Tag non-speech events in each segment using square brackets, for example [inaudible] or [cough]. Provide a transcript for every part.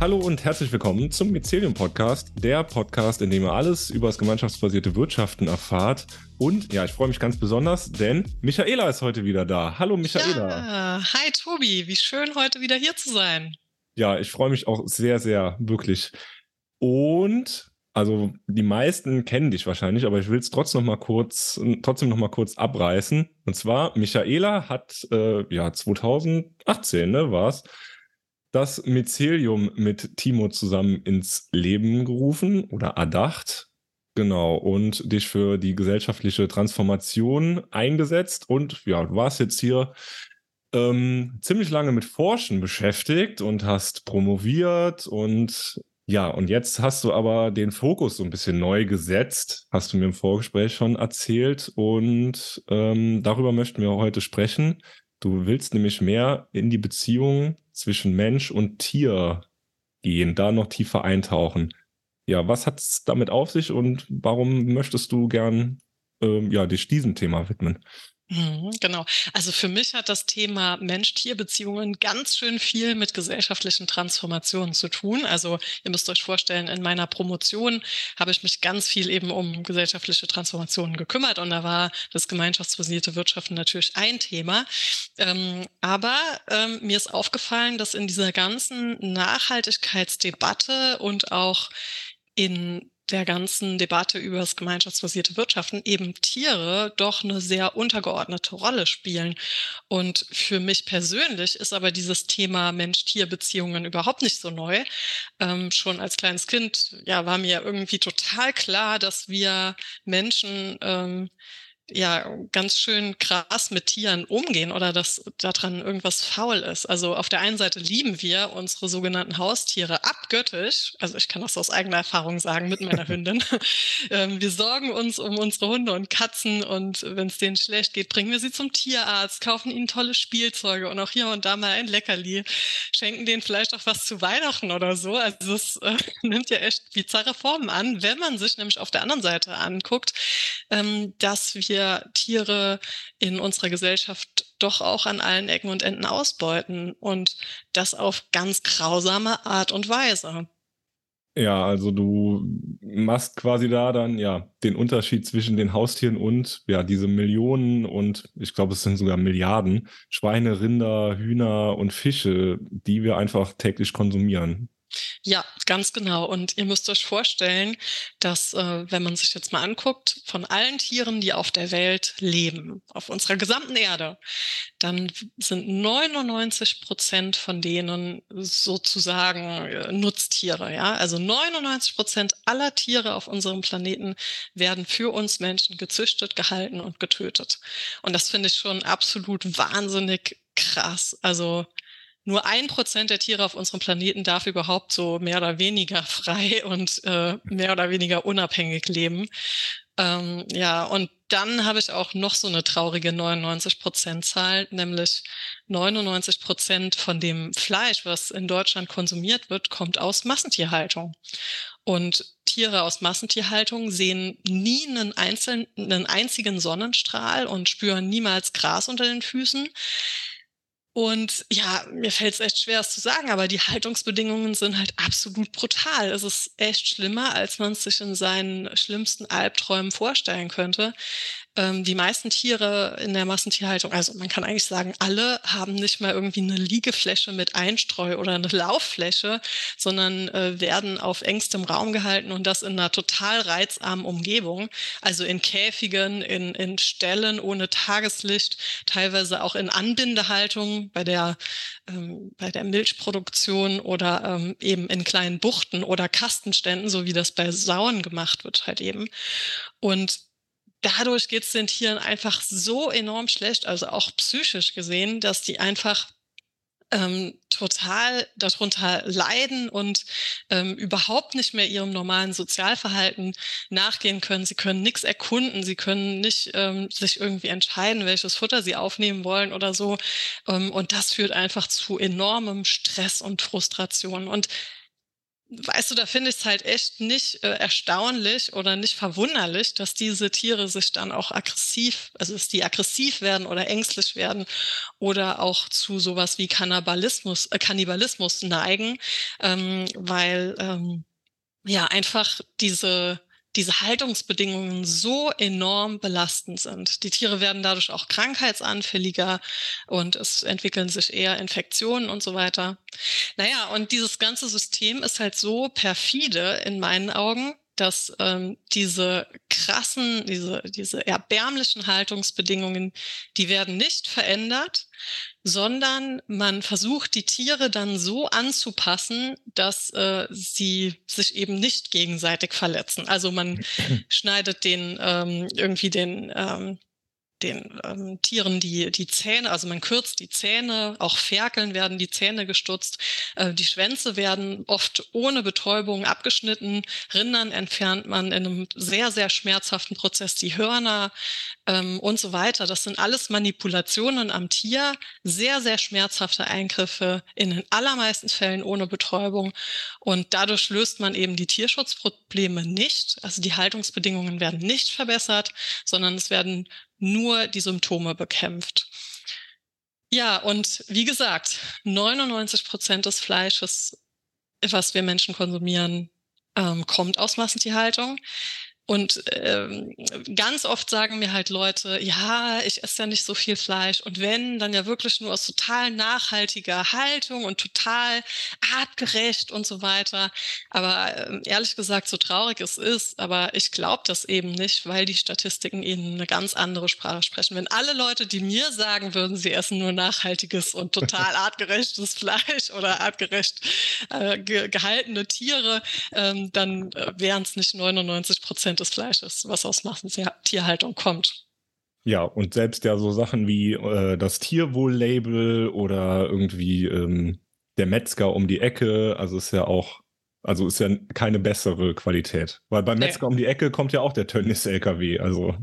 Hallo und herzlich willkommen zum Mycelium Podcast, der Podcast, in dem ihr alles über das gemeinschaftsbasierte Wirtschaften erfahrt. Und ja, ich freue mich ganz besonders, denn Michaela ist heute wieder da. Hallo Michaela. Ja, hi Tobi, wie schön heute wieder hier zu sein. Ja, ich freue mich auch sehr, sehr, wirklich. Und also die meisten kennen dich wahrscheinlich, aber ich will es trotzdem noch mal kurz, trotzdem noch mal kurz abreißen. Und zwar Michaela hat äh, ja 2018, ne, war's, das Mycelium mit Timo zusammen ins Leben gerufen oder erdacht. Genau, und dich für die gesellschaftliche Transformation eingesetzt. Und ja, du warst jetzt hier ähm, ziemlich lange mit Forschen beschäftigt und hast promoviert und ja, und jetzt hast du aber den Fokus so ein bisschen neu gesetzt, hast du mir im Vorgespräch schon erzählt und ähm, darüber möchten wir heute sprechen. Du willst nämlich mehr in die Beziehung zwischen Mensch und Tier gehen, da noch tiefer eintauchen. Ja, was hat es damit auf sich und warum möchtest du gern ähm, ja, dich diesem Thema widmen? Mhm, genau. Also für mich hat das Thema Mensch-Tier-Beziehungen ganz schön viel mit gesellschaftlichen Transformationen zu tun. Also ihr müsst euch vorstellen, in meiner Promotion habe ich mich ganz viel eben um gesellschaftliche Transformationen gekümmert und da war das gemeinschaftsbasierte Wirtschaften natürlich ein Thema. Ähm, aber ähm, mir ist aufgefallen, dass in dieser ganzen Nachhaltigkeitsdebatte und auch in der ganzen Debatte über das gemeinschaftsbasierte Wirtschaften eben Tiere doch eine sehr untergeordnete Rolle spielen. Und für mich persönlich ist aber dieses Thema Mensch-Tier-Beziehungen überhaupt nicht so neu. Ähm, schon als kleines Kind ja, war mir irgendwie total klar, dass wir Menschen ähm, ja ganz schön krass mit Tieren umgehen oder dass daran irgendwas faul ist. Also auf der einen Seite lieben wir unsere sogenannten Haustiere abgöttisch. Also ich kann das aus eigener Erfahrung sagen mit meiner [laughs] Hündin. [laughs] Ähm, wir sorgen uns um unsere Hunde und Katzen und wenn es denen schlecht geht, bringen wir sie zum Tierarzt, kaufen ihnen tolle Spielzeuge und auch hier und da mal ein Leckerli, schenken denen vielleicht auch was zu Weihnachten oder so. Also es äh, [laughs] nimmt ja echt bizarre Formen an, wenn man sich nämlich auf der anderen Seite anguckt, ähm, dass wir wir Tiere in unserer Gesellschaft doch auch an allen Ecken und Enden ausbeuten und das auf ganz grausame Art und Weise. Ja, also du machst quasi da dann ja den Unterschied zwischen den Haustieren und ja diese Millionen und ich glaube es sind sogar Milliarden Schweine, Rinder, Hühner und Fische, die wir einfach täglich konsumieren. Ja, ganz genau. Und ihr müsst euch vorstellen, dass, äh, wenn man sich jetzt mal anguckt, von allen Tieren, die auf der Welt leben, auf unserer gesamten Erde, dann sind 99 Prozent von denen sozusagen äh, Nutztiere. Ja, also 99 Prozent aller Tiere auf unserem Planeten werden für uns Menschen gezüchtet, gehalten und getötet. Und das finde ich schon absolut wahnsinnig krass. Also nur ein Prozent der Tiere auf unserem Planeten darf überhaupt so mehr oder weniger frei und äh, mehr oder weniger unabhängig leben. Ähm, ja, und dann habe ich auch noch so eine traurige 99 Prozent Zahl, nämlich 99 Prozent von dem Fleisch, was in Deutschland konsumiert wird, kommt aus Massentierhaltung. Und Tiere aus Massentierhaltung sehen nie einen, einzelnen, einen einzigen Sonnenstrahl und spüren niemals Gras unter den Füßen. Und ja, mir fällt es echt schwer, es zu sagen, aber die Haltungsbedingungen sind halt absolut brutal. Es ist echt schlimmer, als man es sich in seinen schlimmsten Albträumen vorstellen könnte. Ähm, die meisten Tiere in der Massentierhaltung, also man kann eigentlich sagen, alle haben nicht mal irgendwie eine Liegefläche mit Einstreu oder eine Lauffläche, sondern äh, werden auf engstem Raum gehalten und das in einer total reizarmen Umgebung. Also in Käfigen, in, in Ställen ohne Tageslicht, teilweise auch in Anbindehaltung bei der, ähm, bei der Milchproduktion oder ähm, eben in kleinen Buchten oder Kastenständen, so wie das bei Sauen gemacht wird halt eben. Und dadurch geht es den Tieren einfach so enorm schlecht, also auch psychisch gesehen, dass die einfach ähm, total darunter leiden und ähm, überhaupt nicht mehr ihrem normalen Sozialverhalten nachgehen können. Sie können nichts erkunden, sie können nicht ähm, sich irgendwie entscheiden, welches Futter sie aufnehmen wollen oder so. Ähm, und das führt einfach zu enormem Stress und Frustration. Und weißt du, da finde ich es halt echt nicht äh, erstaunlich oder nicht verwunderlich, dass diese Tiere sich dann auch aggressiv, also dass die aggressiv werden oder ängstlich werden oder auch zu sowas wie Kannibalismus, äh, Kannibalismus neigen, ähm, weil ähm, ja einfach diese diese Haltungsbedingungen so enorm belastend sind. Die Tiere werden dadurch auch krankheitsanfälliger und es entwickeln sich eher Infektionen und so weiter. Naja, und dieses ganze System ist halt so perfide in meinen Augen, dass ähm, diese krassen, diese, diese erbärmlichen Haltungsbedingungen, die werden nicht verändert, sondern man versucht, die Tiere dann so anzupassen, dass äh, sie sich eben nicht gegenseitig verletzen. Also man [clears throat] schneidet den ähm, irgendwie den ähm, den ähm, Tieren die, die Zähne, also man kürzt die Zähne, auch Ferkeln werden die Zähne gestutzt, äh, die Schwänze werden oft ohne Betäubung abgeschnitten, Rindern entfernt man in einem sehr, sehr schmerzhaften Prozess die Hörner ähm, und so weiter. Das sind alles Manipulationen am Tier, sehr, sehr schmerzhafte Eingriffe, in den allermeisten Fällen ohne Betäubung. Und dadurch löst man eben die Tierschutzprobleme nicht, also die Haltungsbedingungen werden nicht verbessert, sondern es werden nur die Symptome bekämpft. Ja, und wie gesagt, 99 Prozent des Fleisches, was wir Menschen konsumieren, ähm, kommt aus Massentierhaltung. Und ähm, ganz oft sagen mir halt Leute, ja, ich esse ja nicht so viel Fleisch. Und wenn, dann ja wirklich nur aus total nachhaltiger Haltung und total artgerecht und so weiter. Aber ähm, ehrlich gesagt, so traurig es ist, aber ich glaube das eben nicht, weil die Statistiken ihnen eine ganz andere Sprache sprechen. Wenn alle Leute, die mir sagen würden, sie essen nur nachhaltiges und total [laughs] artgerechtes Fleisch oder artgerecht äh, ge gehaltene Tiere, ähm, dann äh, wären es nicht 99 Prozent des Fleisches, was aus Massentierhaltung kommt. Ja, und selbst ja so Sachen wie äh, das Tierwohl-Label oder irgendwie ähm, der Metzger um die Ecke, also ist ja auch, also ist ja keine bessere Qualität. Weil beim Metzger nee. um die Ecke kommt ja auch der Tönnies-LKW, also.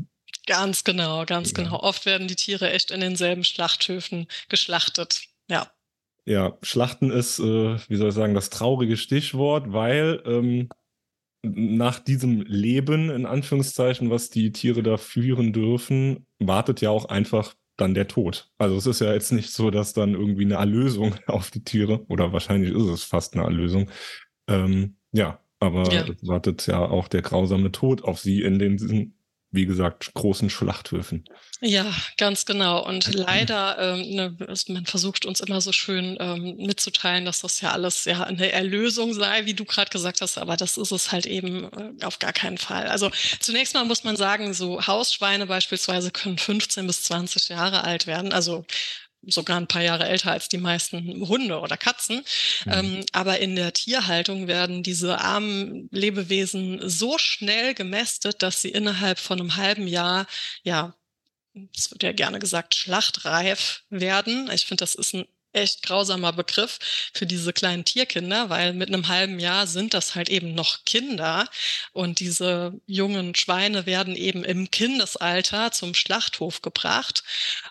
Ganz genau, ganz ja. genau. Oft werden die Tiere echt in denselben Schlachthöfen geschlachtet, ja. Ja, Schlachten ist, äh, wie soll ich sagen, das traurige Stichwort, weil ähm, nach diesem Leben, in Anführungszeichen, was die Tiere da führen dürfen, wartet ja auch einfach dann der Tod. Also es ist ja jetzt nicht so, dass dann irgendwie eine Erlösung [laughs] auf die Tiere, oder wahrscheinlich ist es fast eine Erlösung. Ähm, ja, aber ja. wartet ja auch der grausame Tod auf sie in den wie gesagt, großen Schlachthöfen. Ja, ganz genau. Und leider, ähm, ne, man versucht uns immer so schön ähm, mitzuteilen, dass das ja alles ja eine Erlösung sei, wie du gerade gesagt hast, aber das ist es halt eben äh, auf gar keinen Fall. Also zunächst mal muss man sagen, so Hausschweine beispielsweise können 15 bis 20 Jahre alt werden. Also sogar ein paar Jahre älter als die meisten Hunde oder Katzen. Mhm. Ähm, aber in der Tierhaltung werden diese armen Lebewesen so schnell gemästet, dass sie innerhalb von einem halben Jahr, ja, es wird ja gerne gesagt, schlachtreif werden. Ich finde, das ist ein echt grausamer Begriff für diese kleinen Tierkinder, weil mit einem halben Jahr sind das halt eben noch Kinder und diese jungen Schweine werden eben im Kindesalter zum Schlachthof gebracht.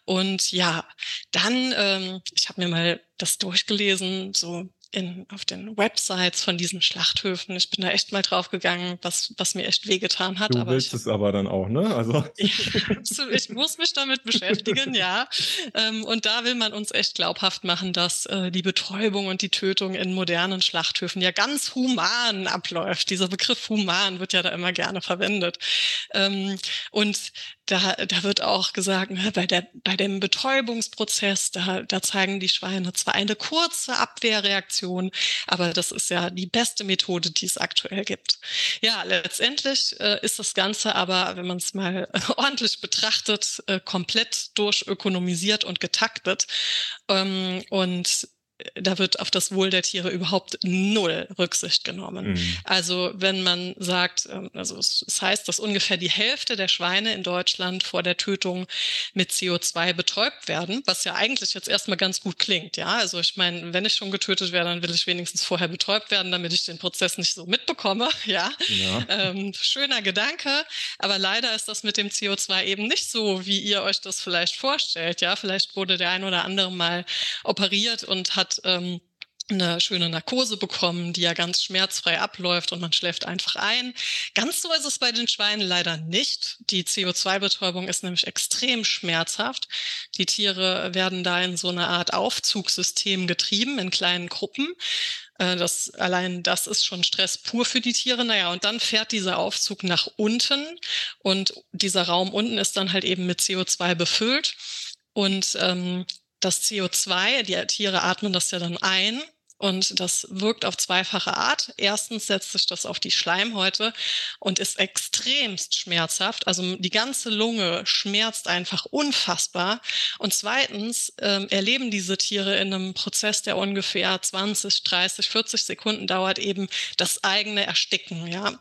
Und ja, dann, ähm, ich habe mir mal das durchgelesen, so in, auf den Websites von diesen Schlachthöfen. Ich bin da echt mal drauf gegangen, was, was mir echt wehgetan hat. Du aber willst ich, es aber dann auch, ne? Also. [laughs] ich muss mich damit beschäftigen, ja. Ähm, und da will man uns echt glaubhaft machen, dass äh, die Betäubung und die Tötung in modernen Schlachthöfen ja ganz human abläuft. Dieser Begriff human wird ja da immer gerne verwendet. Ähm, und da, da wird auch gesagt, ne, bei, der, bei dem Betäubungsprozess, da, da zeigen die Schweine zwar eine kurze Abwehrreaktion, aber das ist ja die beste Methode, die es aktuell gibt. Ja, letztendlich äh, ist das Ganze aber, wenn man es mal ordentlich betrachtet, äh, komplett durchökonomisiert und getaktet. Ähm, und da wird auf das Wohl der Tiere überhaupt null Rücksicht genommen. Mhm. Also wenn man sagt, ähm, also es heißt, dass ungefähr die Hälfte der Schweine in Deutschland vor der Tötung mit CO2 betäubt werden, was ja eigentlich jetzt erstmal ganz gut klingt. Ja, also ich meine, wenn ich schon getötet werde, dann will ich wenigstens vorher betäubt werden, damit ich den Prozess nicht so mitbekomme. [laughs] Ja, ja. Ähm, schöner Gedanke, aber leider ist das mit dem CO2 eben nicht so, wie ihr euch das vielleicht vorstellt. Ja, vielleicht wurde der ein oder andere mal operiert und hat hat ähm, eine schöne Narkose bekommen, die ja ganz schmerzfrei abläuft und man schläft einfach ein. Ganz so ist es bei den Schweinen leider nicht. Die CO2-Betäubung ist nämlich extrem schmerzhaft. Die Tiere werden da in so eine Art Aufzugssystem getrieben in kleinen Gruppen. Äh, das, allein das ist schon Stress pur für die Tiere. Naja, und dann fährt dieser Aufzug nach unten und dieser Raum unten ist dann halt eben mit CO2 befüllt. Und ähm, das CO2, die Tiere atmen das ja dann ein und das wirkt auf zweifache Art. Erstens setzt sich das auf die Schleimhäute und ist extremst schmerzhaft. Also die ganze Lunge schmerzt einfach unfassbar. Und zweitens ähm, erleben diese Tiere in einem Prozess, der ungefähr 20, 30, 40 Sekunden dauert, eben das eigene Ersticken. Ja,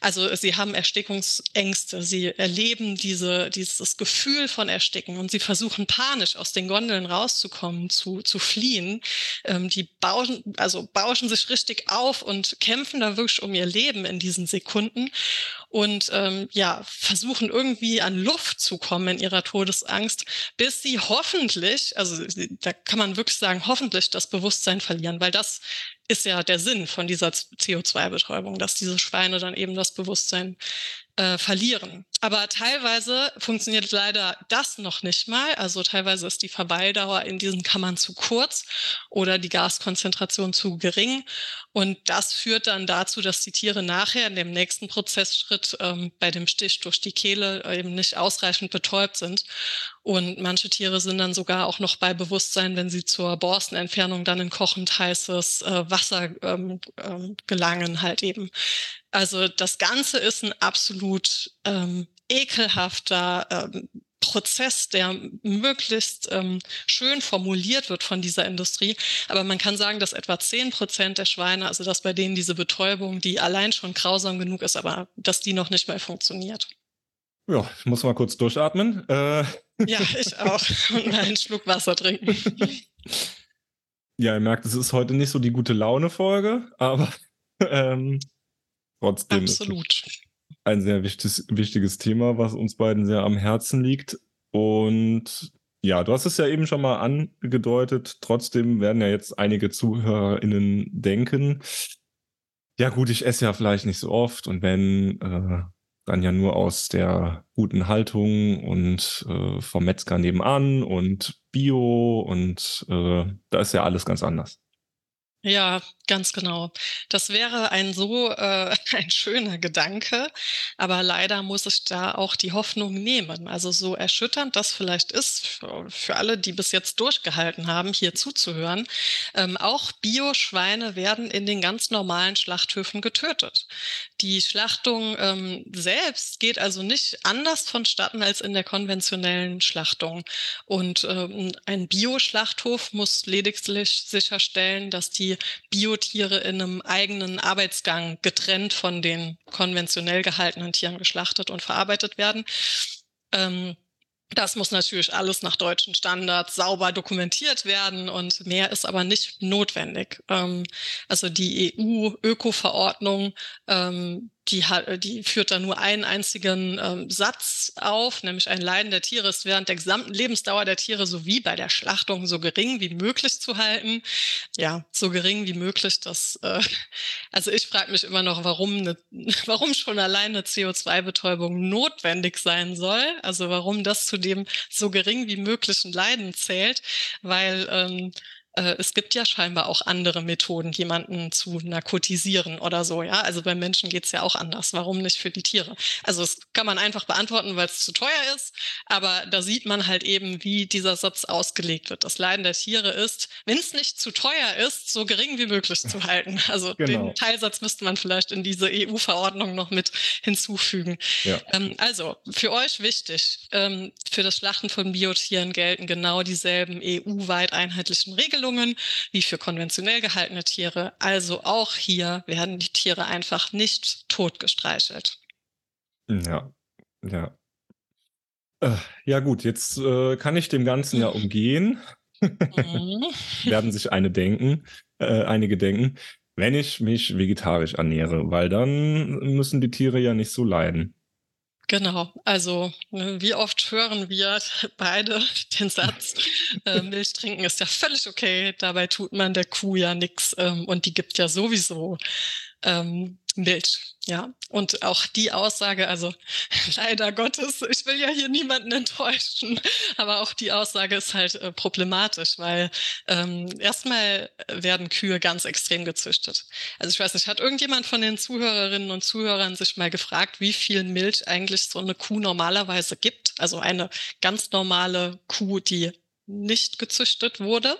also sie haben Erstickungsängste. Sie erleben diese, dieses Gefühl von Ersticken und sie versuchen panisch aus den Gondeln rauszukommen, zu, zu fliehen. Ähm, die bauen bauschen, also bauschen sich richtig auf und kämpfen da wirklich um ihr Leben in diesen Sekunden und ähm, ja, versuchen irgendwie an Luft zu kommen in ihrer Todesangst, bis sie hoffentlich, also da kann man wirklich sagen, hoffentlich das Bewusstsein verlieren, weil das ist ja der Sinn von dieser CO2-Betäubung, dass diese Schweine dann eben das Bewusstsein äh, verlieren. Aber teilweise funktioniert leider das noch nicht mal. Also teilweise ist die Verweildauer in diesen Kammern zu kurz oder die Gaskonzentration zu gering. Und das führt dann dazu, dass die Tiere nachher in dem nächsten Prozessschritt ähm, bei dem Stich durch die Kehle eben nicht ausreichend betäubt sind. Und manche Tiere sind dann sogar auch noch bei Bewusstsein, wenn sie zur Borstenentfernung dann in kochend heißes äh, Wasser ähm, ähm, gelangen, halt eben. Also das Ganze ist ein absolut ähm, ekelhafter ähm, Prozess, der möglichst ähm, schön formuliert wird von dieser Industrie. Aber man kann sagen, dass etwa zehn Prozent der Schweine, also dass bei denen diese Betäubung, die allein schon grausam genug ist, aber dass die noch nicht mal funktioniert. Ja, ich muss mal kurz durchatmen. Äh. Ja, ich auch. Und mal einen Schluck Wasser trinken. Ja, ihr merkt, es ist heute nicht so die gute Laune-Folge, aber ähm, trotzdem. Absolut. Ein sehr wichtiges, wichtiges Thema, was uns beiden sehr am Herzen liegt. Und ja, du hast es ja eben schon mal angedeutet. Trotzdem werden ja jetzt einige ZuhörerInnen denken, ja gut, ich esse ja vielleicht nicht so oft und wenn, äh, dann ja nur aus der guten Haltung und äh, vom Metzger nebenan und Bio und äh, da ist ja alles ganz anders. Ja, ganz genau. Das wäre ein so äh, [laughs] ein schöner Gedanke, aber leider muss ich da auch die Hoffnung nehmen. Also so erschütternd das vielleicht ist für, für alle, die bis jetzt durchgehalten haben, hier zuzuhören. Ähm, auch Bioschweine werden in den ganz normalen Schlachthöfen getötet. Die Schlachtung ähm, selbst geht also nicht anders vonstatten als in der konventionellen Schlachtung. Und ähm, ein Bioschlachthof muss lediglich sicherstellen, dass die Biotiere in einem eigenen Arbeitsgang getrennt von den konventionell gehaltenen Tieren geschlachtet und verarbeitet werden. Ähm, das muss natürlich alles nach deutschen Standards sauber dokumentiert werden und mehr ist aber nicht notwendig. Ähm, also die EU-Öko-Verordnung ähm, die, hat, die führt da nur einen einzigen ähm, Satz auf, nämlich ein Leiden der Tiere ist während der gesamten Lebensdauer der Tiere sowie bei der Schlachtung so gering wie möglich zu halten. Ja, so gering wie möglich. Das, äh, [laughs] also ich frage mich immer noch, warum, eine, [laughs] warum schon alleine CO2-Betäubung notwendig sein soll. Also warum das zu dem so gering wie möglichen Leiden zählt, weil ähm, äh, es gibt ja scheinbar auch andere Methoden, jemanden zu narkotisieren oder so. Ja, also bei Menschen geht es ja auch anders. Warum nicht für die Tiere? Also das kann man einfach beantworten, weil es zu teuer ist. Aber da sieht man halt eben, wie dieser Satz ausgelegt wird. Das Leiden der Tiere ist, wenn es nicht zu teuer ist, so gering wie möglich zu [laughs] halten. Also genau. den Teilsatz müsste man vielleicht in diese EU-Verordnung noch mit hinzufügen. Ja. Ähm, also für euch wichtig, ähm, für das Schlachten von Biotieren gelten genau dieselben EU-weit einheitlichen Regeln Regelungen wie für konventionell gehaltene Tiere. Also auch hier werden die Tiere einfach nicht totgestreichelt. Ja, ja. Äh, ja gut, jetzt äh, kann ich dem Ganzen ja umgehen. Mhm. [laughs] werden sich eine denken, äh, einige denken, wenn ich mich vegetarisch ernähre, weil dann müssen die Tiere ja nicht so leiden. Genau, also ne, wie oft hören wir [laughs] beide den Satz, [laughs] äh, Milch trinken ist ja völlig okay, dabei tut man der Kuh ja nichts ähm, und die gibt ja sowieso ähm, Milch. Ja, und auch die Aussage, also [laughs] leider Gottes, ich will ja hier niemanden enttäuschen, aber auch die Aussage ist halt äh, problematisch, weil ähm, erstmal werden Kühe ganz extrem gezüchtet. Also ich weiß nicht, hat irgendjemand von den Zuhörerinnen und Zuhörern sich mal gefragt, wie viel Milch eigentlich so eine Kuh normalerweise gibt? Also eine ganz normale Kuh, die nicht gezüchtet wurde.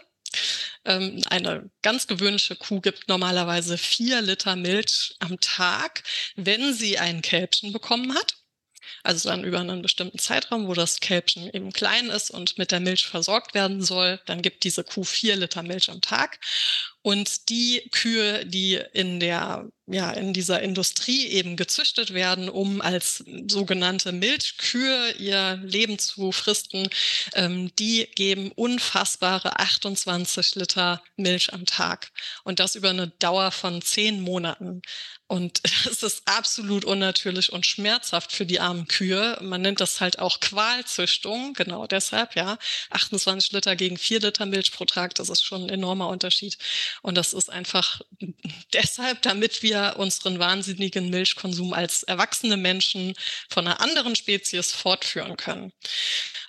Ähm, eine ganz gewöhnliche Kuh gibt normalerweise vier Liter Milch am Tag, wenn sie ein Kälbchen bekommen hat. Also dann über einen bestimmten Zeitraum, wo das Kälbchen eben klein ist und mit der Milch versorgt werden soll, dann gibt diese Kuh vier Liter Milch am Tag. Und die Kühe, die in der, ja, in dieser Industrie eben gezüchtet werden, um als sogenannte Milchkühe ihr Leben zu fristen, ähm, die geben unfassbare 28 Liter Milch am Tag. Und das über eine Dauer von zehn Monaten. Und [laughs] es ist absolut unnatürlich und schmerzhaft für die armen Kühe. Man nennt das halt auch Qualzüchtung, genau deshalb, ja. 28 Liter gegen 4 Liter Milch pro Tag, das ist schon ein enormer Unterschied. Und das ist einfach [laughs] deshalb, damit wir unseren wahnsinnigen Milchkonsum als erwachsene Menschen von einer anderen Spezies fortführen können.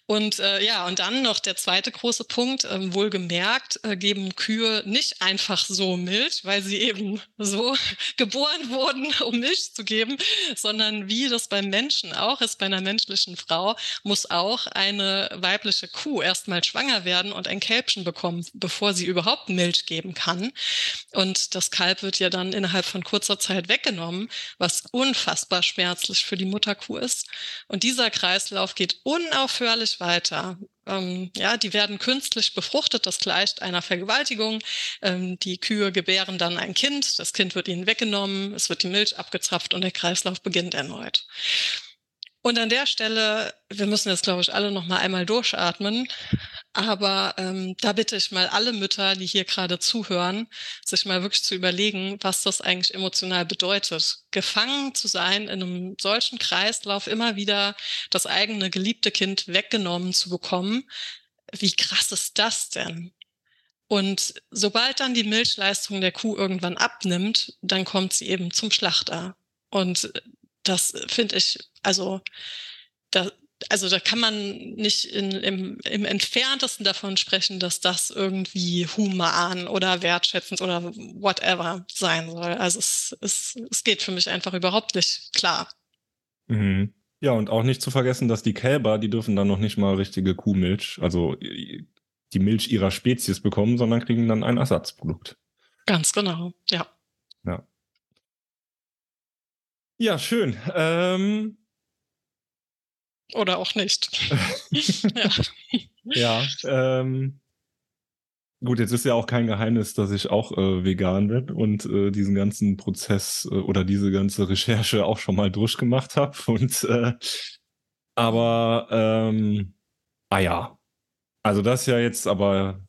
Und äh, ja, und dann noch der zweite große Punkt, ähm, wohlgemerkt, äh, geben Kühe nicht einfach so Milch, weil sie eben so [laughs] geboren wurden, um Milch zu geben, sondern wie das beim Menschen auch ist, bei einer menschlichen Frau, muss auch eine weibliche Kuh erstmal schwanger werden und ein Kälbchen bekommen, bevor sie überhaupt Milch geben kann. Und das Kalb wird ja dann innerhalb von kurzer Zeit weggenommen, was unfassbar schmerzlich für die Mutterkuh ist. Und dieser Kreislauf geht unaufhörlich weiter. Ähm, ja, die werden künstlich befruchtet, das gleicht einer Vergewaltigung. Ähm, die Kühe gebären dann ein Kind, das Kind wird ihnen weggenommen, es wird die Milch abgezapft und der Kreislauf beginnt erneut. Und an der Stelle, wir müssen jetzt, glaube ich, alle noch mal einmal durchatmen. Aber ähm, da bitte ich mal alle Mütter, die hier gerade zuhören, sich mal wirklich zu überlegen, was das eigentlich emotional bedeutet. Gefangen zu sein in einem solchen Kreislauf, immer wieder das eigene geliebte Kind weggenommen zu bekommen. Wie krass ist das denn? Und sobald dann die Milchleistung der Kuh irgendwann abnimmt, dann kommt sie eben zum Schlachter. Und das finde ich, also da, also da kann man nicht in, im, im entferntesten davon sprechen, dass das irgendwie human oder wertschätzend oder whatever sein soll. Also es, es, es geht für mich einfach überhaupt nicht klar. Mhm. Ja, und auch nicht zu vergessen, dass die Kälber, die dürfen dann noch nicht mal richtige Kuhmilch, also die Milch ihrer Spezies bekommen, sondern kriegen dann ein Ersatzprodukt. Ganz genau, ja. Ja. Ja, schön. Ähm, Oder auch nicht. [laughs] ja. ja ähm, gut, jetzt ist ja auch kein Geheimnis, dass ich auch äh, vegan bin und äh, diesen ganzen Prozess äh, oder diese ganze Recherche auch schon mal durchgemacht habe. Und äh, aber ähm, ah ja, also das ist ja jetzt aber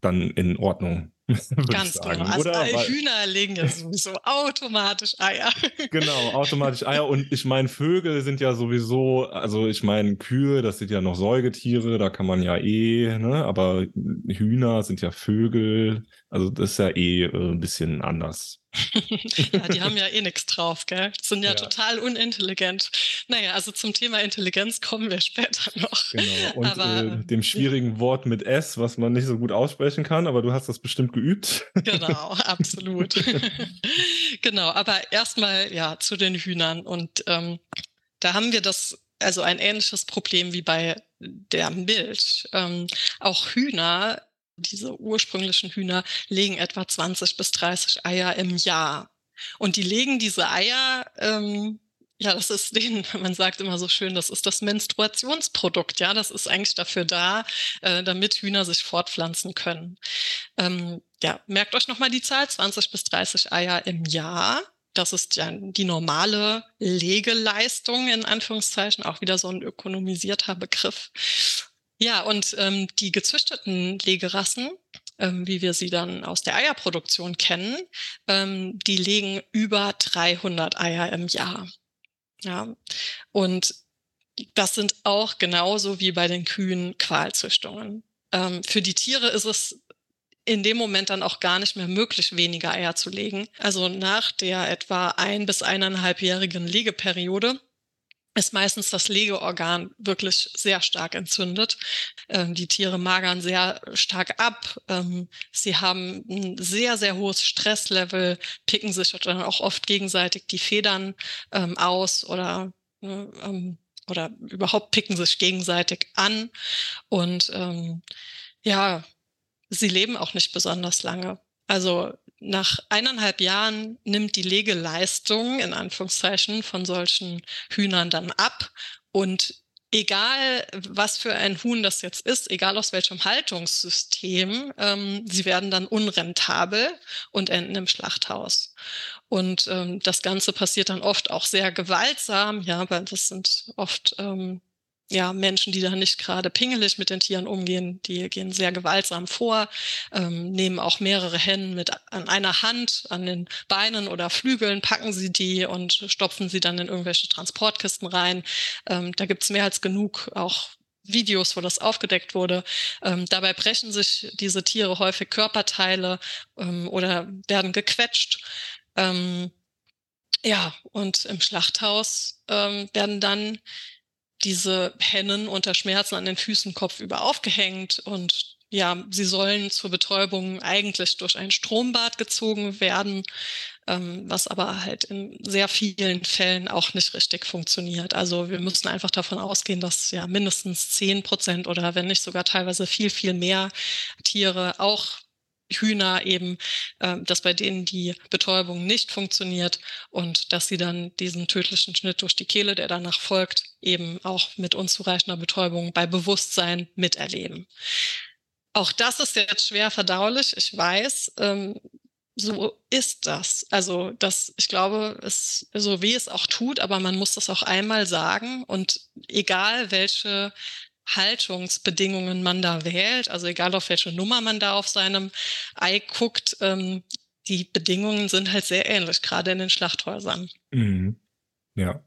dann in Ordnung. [laughs] Ganz genau. Also Oder? Hühner legen ja sowieso automatisch Eier. [laughs] Genau, automatisch Eier. Und ich meine, Vögel sind ja sowieso, also ich meine, Kühe, das sind ja noch Säugetiere, da kann man ja eh, ne? Aber Hühner sind ja Vögel. Also das ist ja eh äh, ein bisschen anders. [laughs] ja, die haben ja eh nichts drauf, gell? Die sind ja, ja, total unintelligent. Naja, also zum Thema Intelligenz kommen wir später [laughs] noch. Genau. Und aber, äh, dem schwierigen. Wort mit S, was man nicht so gut aussprechen kann, aber du hast das bestimmt geübt. genau, [laughs] absolut. genau, aber erstmal ja zu den Hühnern. Und ähm, da haben wir das, also ein ähnliches Problem wie bei der Milch. Ähm, auch Hühner diese ursprünglichen Hühner legen etwa 20 bis 30 Eier im Jahr. Und die legen diese Eier, ähm, ja, das ist den, [laughs] man sagt immer so schön, das ist das Menstruationsprodukt, ja, das ist eigentlich dafür da, äh, damit Hühner sich fortpflanzen können. Ähm, ja, merkt euch nochmal die Zahl, 20 bis 30 Eier im Jahr. Das ist ja die normale Legeleistung, in Anführungszeichen, auch wieder so ein ökonomisierter Begriff. Ja, und ähm, die gezüchteten Legerassen, ähm, wie wir sie dann aus der Eierproduktion kennen, ähm, die legen über 300 Eier im Jahr. Ja, und das sind auch genauso wie bei den Kühen Qualzüchtungen. Ähm, für die Tiere ist es in dem Moment dann auch gar nicht mehr möglich, weniger Eier zu legen. Also nach der etwa ein bis eineinhalbjährigen Legeperiode ist meistens das Legeorgan wirklich sehr stark entzündet. Ähm, die Tiere magern sehr stark ab. Ähm, sie haben ein sehr, sehr hohes Stresslevel, picken sich dann auch oft gegenseitig die Federn ähm, aus oder ähm, oder überhaupt picken sich gegenseitig an. Und ähm, ja, sie leben auch nicht besonders lange. Also nach eineinhalb Jahren nimmt die Legeleistung in Anführungszeichen von solchen Hühnern dann ab und egal was für ein Huhn das jetzt ist, egal aus welchem Haltungssystem, ähm, sie werden dann unrentabel und enden im Schlachthaus. Und ähm, das Ganze passiert dann oft auch sehr gewaltsam, ja, weil das sind oft ähm, ja, Menschen, die da nicht gerade pingelig mit den Tieren umgehen, die gehen sehr gewaltsam vor, ähm, nehmen auch mehrere Hennen mit an einer Hand, an den Beinen oder Flügeln, packen sie die und stopfen sie dann in irgendwelche Transportkisten rein. Ähm, da gibt's mehr als genug auch Videos, wo das aufgedeckt wurde. Ähm, dabei brechen sich diese Tiere häufig Körperteile ähm, oder werden gequetscht. Ähm, ja, und im Schlachthaus ähm, werden dann diese Hennen unter Schmerzen an den Füßen kopfüber aufgehängt und ja, sie sollen zur Betäubung eigentlich durch ein Strombad gezogen werden, ähm, was aber halt in sehr vielen Fällen auch nicht richtig funktioniert. Also wir müssen einfach davon ausgehen, dass ja mindestens zehn Prozent oder wenn nicht sogar teilweise viel, viel mehr Tiere auch Hühner eben, äh, dass bei denen die Betäubung nicht funktioniert und dass sie dann diesen tödlichen Schnitt durch die Kehle, der danach folgt, eben auch mit unzureichender Betäubung bei Bewusstsein miterleben. Auch das ist jetzt schwer verdaulich, ich weiß. Ähm, so ist das. Also das, ich glaube, es so wie es auch tut, aber man muss das auch einmal sagen und egal welche Haltungsbedingungen man da wählt, also egal auf welche Nummer man da auf seinem Ei guckt, ähm, die Bedingungen sind halt sehr ähnlich, gerade in den Schlachthäusern. Mhm. Ja.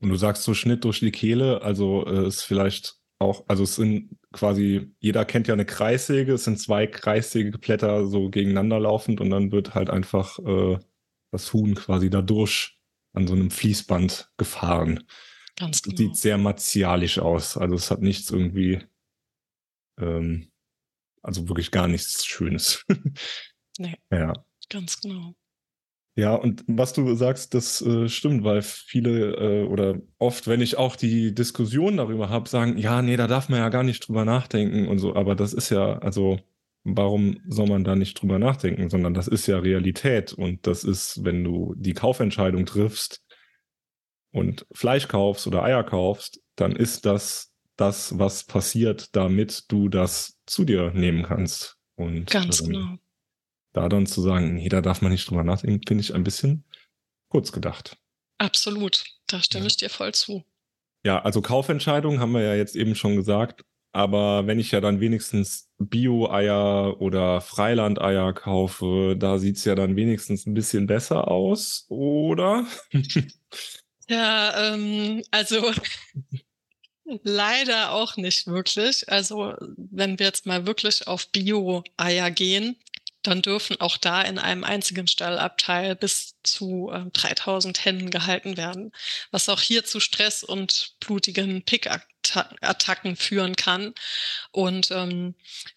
Und du sagst so Schnitt durch die Kehle, also äh, ist vielleicht auch, also es sind quasi, jeder kennt ja eine Kreissäge, es sind zwei Kreissägeblätter so gegeneinander laufend und dann wird halt einfach äh, das Huhn quasi dadurch an so einem Fließband gefahren. Ganz genau. Sieht sehr martialisch aus. Also es hat nichts irgendwie, ähm, also wirklich gar nichts Schönes. [laughs] nee. Ja. Ganz genau. Ja, und was du sagst, das äh, stimmt, weil viele äh, oder oft, wenn ich auch die Diskussion darüber habe, sagen, ja, nee, da darf man ja gar nicht drüber nachdenken und so, aber das ist ja, also warum soll man da nicht drüber nachdenken, sondern das ist ja Realität und das ist, wenn du die Kaufentscheidung triffst, und Fleisch kaufst oder Eier kaufst, dann ist das das, was passiert, damit du das zu dir nehmen kannst. Und Ganz ähm, genau. da dann zu sagen, nee, da darf man nicht drüber nachdenken, finde ich ein bisschen kurz gedacht. Absolut, da stimme ja. ich dir voll zu. Ja, also Kaufentscheidungen haben wir ja jetzt eben schon gesagt. Aber wenn ich ja dann wenigstens Bio-Eier oder Freiland-Eier kaufe, da sieht es ja dann wenigstens ein bisschen besser aus, oder? [laughs] Ja, ähm, also [laughs] leider auch nicht wirklich. Also wenn wir jetzt mal wirklich auf Bio-Eier gehen, dann dürfen auch da in einem einzigen Stallabteil bis zu äh, 3000 Hennen gehalten werden, was auch hier zu Stress und blutigen Pickattacken führen kann. Und ähm,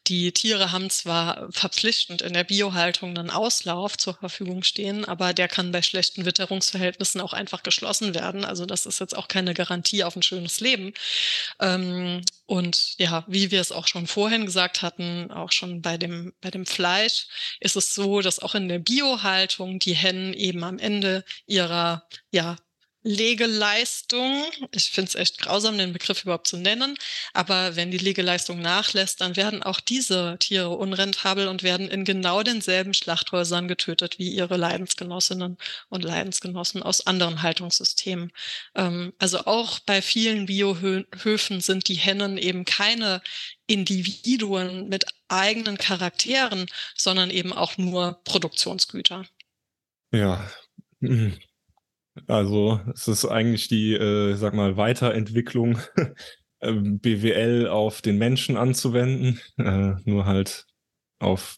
die Tiere haben zwar verpflichtend in der Biohaltung einen Auslauf zur Verfügung stehen, aber der kann bei schlechten Witterungsverhältnissen auch einfach geschlossen werden. Also das ist jetzt auch keine Garantie auf ein schönes Leben. Ähm, und ja, wie wir es auch schon vorhin gesagt hatten, auch schon bei dem, bei dem Fleisch, ist es so, dass auch in der Biohaltung die Hennen eben am Ende ihrer ja, Legeleistung, ich finde es echt grausam, den Begriff überhaupt zu nennen, aber wenn die Legeleistung nachlässt, dann werden auch diese Tiere unrentabel und werden in genau denselben Schlachthäusern getötet wie ihre Leidensgenossinnen und Leidensgenossen aus anderen Haltungssystemen. Ähm, also auch bei vielen Biohöfen sind die Hennen eben keine Individuen mit eigenen Charakteren, sondern eben auch nur Produktionsgüter. Ja. Also es ist eigentlich die, äh, sag mal, Weiterentwicklung [laughs] ähm, BWL auf den Menschen anzuwenden, äh, nur halt auf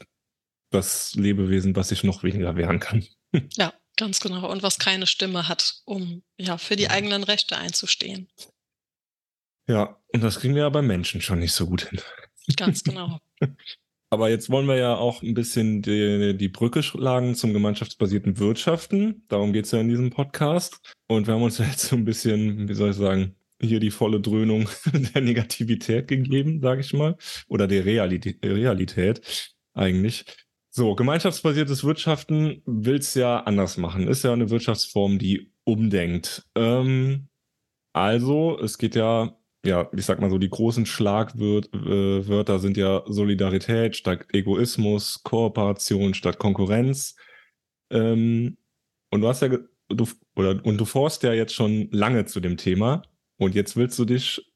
das Lebewesen, was sich noch weniger wehren kann. [laughs] Ja, ganz genau. Und was keine Stimme hat, um ja für die eigenen Rechte einzustehen. Ja, und das kriegen wir ja beim Menschen schon nicht so gut hin. Ganz genau. [laughs] Aber jetzt wollen wir ja auch ein bisschen die, die Brücke schlagen zum gemeinschaftsbasierten Wirtschaften. Darum geht es ja in diesem Podcast. Und wir haben uns jetzt so ein bisschen, wie soll ich sagen, hier die volle Dröhnung [laughs] der Negativität gegeben, sage ich mal. Oder der Realität, Realität eigentlich. So, gemeinschaftsbasiertes Wirtschaften will es ja anders machen. Ist ja eine Wirtschaftsform, die umdenkt. Ähm, also, es geht ja ja, ich sag mal so, die großen Schlagwörter sind ja Solidarität statt Egoismus, Kooperation statt Konkurrenz. Ähm, und du hast ja, du, oder, und du forst ja jetzt schon lange zu dem Thema und jetzt willst du dich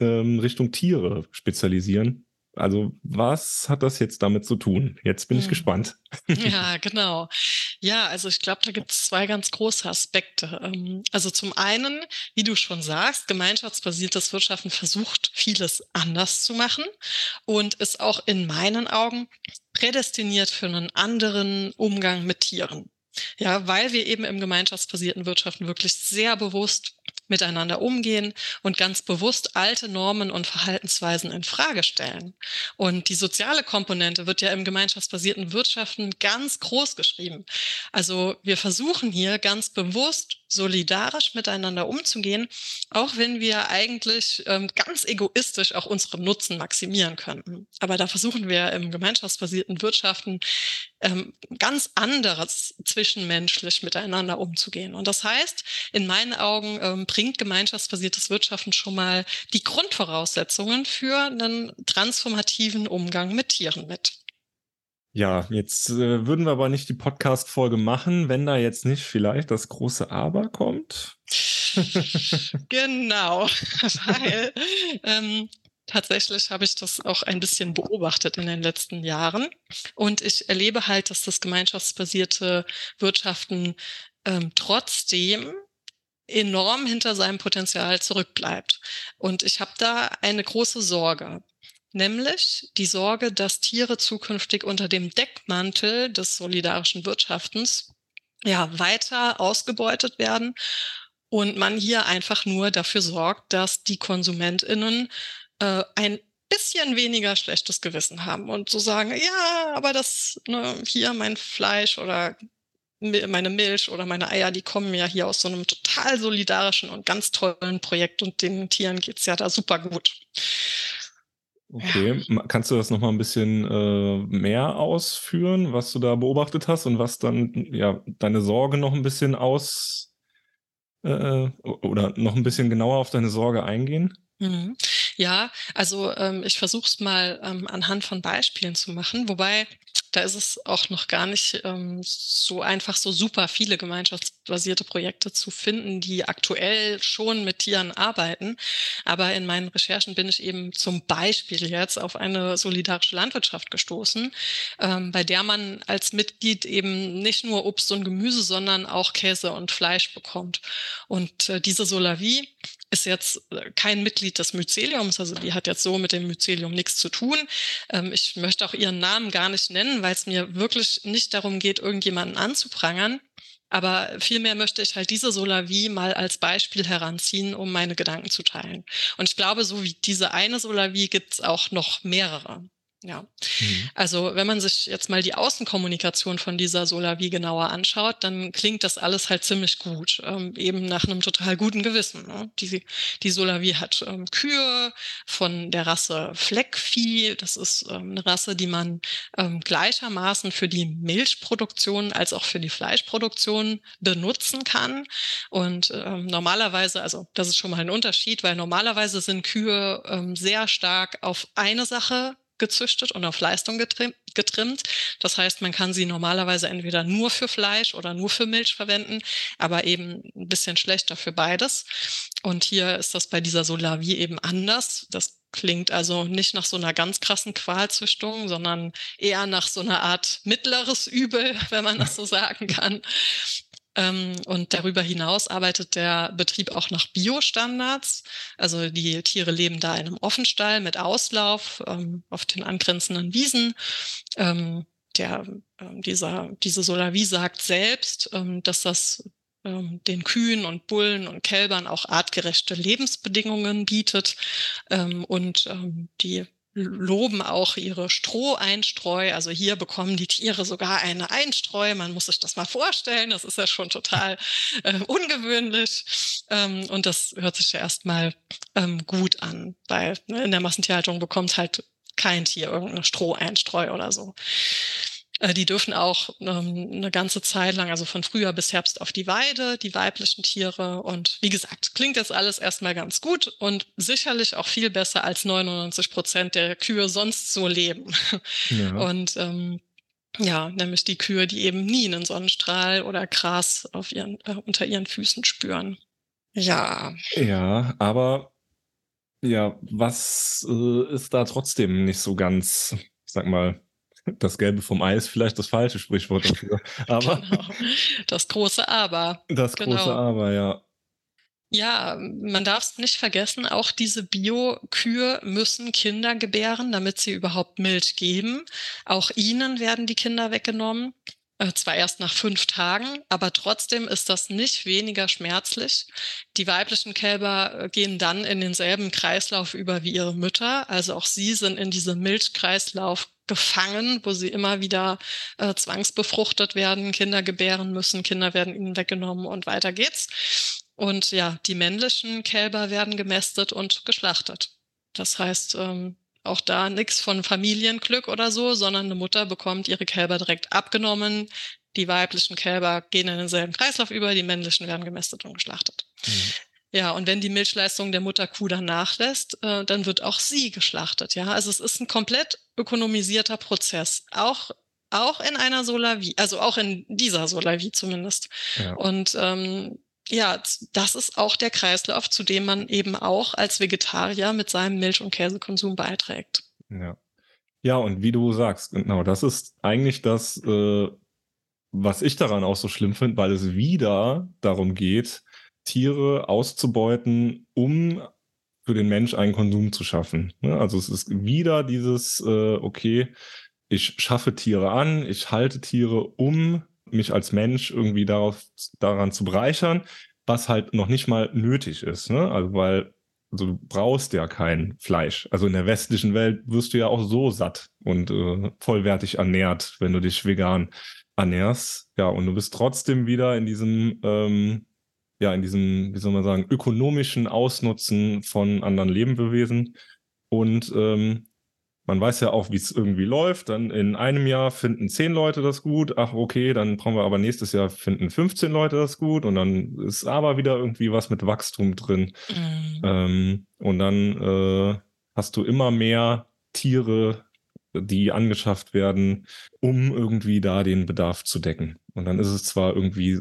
ähm, Richtung Tiere spezialisieren. Also was hat das jetzt damit zu tun? Jetzt bin ich hm. gespannt. Ja, genau. Ja, also ich glaube, da gibt es zwei ganz große Aspekte. Ähm, also zum einen, wie du schon sagst, gemeinschaftsbasiertes Wirtschaften versucht vieles anders zu machen und ist auch in meinen Augen prädestiniert für einen anderen Umgang mit Tieren. Ja, weil wir eben im gemeinschaftsbasierten Wirtschaften wirklich sehr bewusst miteinander umgehen und ganz bewusst alte Normen und Verhaltensweisen in Frage stellen. Und die soziale Komponente wird ja im gemeinschaftsbasierten Wirtschaften ganz groß geschrieben. Also wir versuchen hier ganz bewusst solidarisch miteinander umzugehen, auch wenn wir eigentlich ähm, ganz egoistisch auch unsere Nutzen maximieren könnten. Aber da versuchen wir im gemeinschaftsbasierten Wirtschaften ähm, ganz anderes zwischenmenschlich miteinander umzugehen. Und das heißt, in meinen Augen ähm, bringt gemeinschaftsbasiertes Wirtschaften schon mal die Grundvoraussetzungen für einen transformativen Umgang mit Tieren mit. Ja, jetzt äh, würden wir aber nicht die Podcast-Folge machen, wenn da jetzt nicht vielleicht das große Aber kommt. [laughs] [laughs] genau, [laughs] weil ähm, tatsächlich habe ich das auch ein bisschen beobachtet in den letzten Jahren. Und ich erlebe halt, dass das gemeinschaftsbasierte Wirtschaften ähm, trotzdem enorm hinter seinem Potenzial zurückbleibt. Und ich habe da eine große Sorge nämlich die Sorge, dass Tiere zukünftig unter dem Deckmantel des solidarischen Wirtschaftens ja weiter ausgebeutet werden und man hier einfach nur dafür sorgt, dass die KonsumentInnen äh, ein bisschen weniger schlechtes Gewissen haben und so sagen, ja, aber das ne, hier mein Fleisch oder meine Milch oder meine Eier, die kommen ja hier aus so einem total solidarischen und ganz tollen Projekt und den Tieren geht's ja da super gut. Okay, ja. kannst du das noch mal ein bisschen äh, mehr ausführen, was du da beobachtet hast und was dann ja deine Sorge noch ein bisschen aus äh, oder noch ein bisschen genauer auf deine Sorge eingehen? Mhm. Ja, also ähm, ich versuche es mal ähm, anhand von Beispielen zu machen, wobei da ist es auch noch gar nicht ähm, so einfach, so super viele gemeinschaftsbasierte Projekte zu finden, die aktuell schon mit Tieren arbeiten. Aber in meinen Recherchen bin ich eben zum Beispiel jetzt auf eine solidarische Landwirtschaft gestoßen, ähm, bei der man als Mitglied eben nicht nur Obst und Gemüse, sondern auch Käse und Fleisch bekommt. Und äh, diese Solavie ist jetzt äh, kein Mitglied des Myceliums, also die hat jetzt so mit dem Mycelium nichts zu tun. Ähm, ich möchte auch ihren Namen gar nicht nennen, weil es mir wirklich nicht darum geht, irgendjemanden anzuprangern. Aber vielmehr möchte ich halt diese Solavie mal als Beispiel heranziehen, um meine Gedanken zu teilen. Und ich glaube, so wie diese eine Solavie gibt es auch noch mehrere. Ja, mhm. also wenn man sich jetzt mal die Außenkommunikation von dieser Solavie genauer anschaut, dann klingt das alles halt ziemlich gut, ähm, eben nach einem total guten Gewissen. Ne? Die, die Solavie hat ähm, Kühe von der Rasse Fleckvieh. Das ist ähm, eine Rasse, die man ähm, gleichermaßen für die Milchproduktion als auch für die Fleischproduktion benutzen kann. Und ähm, normalerweise, also das ist schon mal ein Unterschied, weil normalerweise sind Kühe ähm, sehr stark auf eine Sache gezüchtet und auf Leistung getrimmt. Das heißt, man kann sie normalerweise entweder nur für Fleisch oder nur für Milch verwenden, aber eben ein bisschen schlechter für beides. Und hier ist das bei dieser Solavie eben anders. Das klingt also nicht nach so einer ganz krassen Qualzüchtung, sondern eher nach so einer Art mittleres Übel, [laughs] wenn man das so sagen kann. Ähm, und darüber hinaus arbeitet der Betrieb auch nach Biostandards. Also die Tiere leben da in einem Offenstall mit Auslauf ähm, auf den angrenzenden Wiesen. Ähm, der, dieser, diese Solavi sagt selbst, dass das den Kühen und Bullen und Kälbern auch artgerechte Lebensbedingungen bietet und die loben auch ihre Stroheinstreu. Also hier bekommen die Tiere sogar eine Einstreu. Man muss sich das mal vorstellen. Das ist ja schon total äh, ungewöhnlich. Ähm, und das hört sich ja erstmal ähm, gut an, weil ne, in der Massentierhaltung bekommt halt kein Tier irgendeine Stroheinstreu oder so. Äh, die dürfen auch ähm, eine ganze Zeit lang, also von Frühjahr bis Herbst auf die Weide, die weiblichen Tiere. Und wie gesagt, klingt jetzt alles erstmal ganz gut und sicherlich auch viel besser als 99 Prozent der Kühe sonst so leben. Ja. Und ähm, ja, nämlich die Kühe, die eben nie einen Sonnenstrahl oder Gras auf ihren, äh, unter ihren Füßen spüren. Ja. Ja, aber ja, was äh, ist da trotzdem nicht so ganz, sag mal, das Gelbe vom Eis vielleicht das falsche Sprichwort dafür. [laughs] Aber genau. Das große Aber. Das genau. große Aber, ja. Ja, man darf es nicht vergessen, auch diese Bio-Kühe müssen Kinder gebären, damit sie überhaupt Milch geben. Auch ihnen werden die Kinder weggenommen. Äh, zwar erst nach fünf Tagen, aber trotzdem ist das nicht weniger schmerzlich. Die weiblichen Kälber äh, gehen dann in denselben Kreislauf über wie ihre Mütter. Also auch sie sind in diesem Milchkreislauf gefangen, wo sie immer wieder äh, zwangsbefruchtet werden, Kinder gebären müssen, Kinder werden ihnen weggenommen und weiter geht's. Und ja, die männlichen Kälber werden gemästet und geschlachtet. Das heißt, ähm, auch da nichts von Familienglück oder so, sondern eine Mutter bekommt ihre Kälber direkt abgenommen. Die weiblichen Kälber gehen in denselben Kreislauf über, die männlichen werden gemästet und geschlachtet. Mhm. Ja, und wenn die Milchleistung der Mutterkuh dann nachlässt, äh, dann wird auch sie geschlachtet. Ja, also es ist ein komplett ökonomisierter Prozess. Auch auch in einer Solavi, also auch in dieser Solavi zumindest. Ja. Und ähm, ja, das ist auch der Kreislauf, zu dem man eben auch als Vegetarier mit seinem Milch- und Käsekonsum beiträgt. Ja. Ja, und wie du sagst, genau, das ist eigentlich das, äh, was ich daran auch so schlimm finde, weil es wieder darum geht, Tiere auszubeuten, um für den Mensch einen Konsum zu schaffen. Ne? Also es ist wieder dieses, äh, okay, ich schaffe Tiere an, ich halte Tiere, um mich als Mensch irgendwie darauf, daran zu bereichern, was halt noch nicht mal nötig ist. Ne? Also weil also du brauchst ja kein Fleisch. Also in der westlichen Welt wirst du ja auch so satt und äh, vollwertig ernährt, wenn du dich vegan ernährst. Ja, und du bist trotzdem wieder in diesem ähm, ja, in diesem, wie soll man sagen, ökonomischen Ausnutzen von anderen Lebewesen. Und ähm, man weiß ja auch, wie es irgendwie läuft. Dann in einem Jahr finden zehn Leute das gut. Ach, okay, dann brauchen wir aber nächstes Jahr finden 15 Leute das gut. Und dann ist aber wieder irgendwie was mit Wachstum drin. Mhm. Ähm, und dann äh, hast du immer mehr Tiere, die angeschafft werden, um irgendwie da den Bedarf zu decken. Und dann ist es zwar irgendwie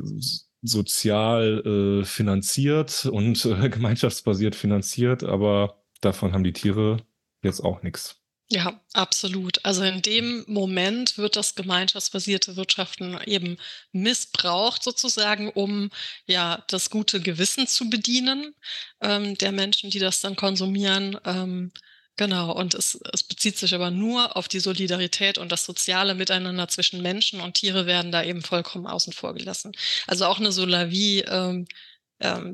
sozial äh, finanziert und äh, [laughs] gemeinschaftsbasiert finanziert, aber davon haben die Tiere jetzt auch nichts. Ja, absolut. Also in dem Moment wird das gemeinschaftsbasierte Wirtschaften eben missbraucht sozusagen, um ja das gute Gewissen zu bedienen ähm, der Menschen, die das dann konsumieren. Ähm, Genau, und es, es bezieht sich aber nur auf die Solidarität und das soziale Miteinander zwischen Menschen und Tiere werden da eben vollkommen außen vor gelassen. Also auch eine Solavie, ähm, ähm,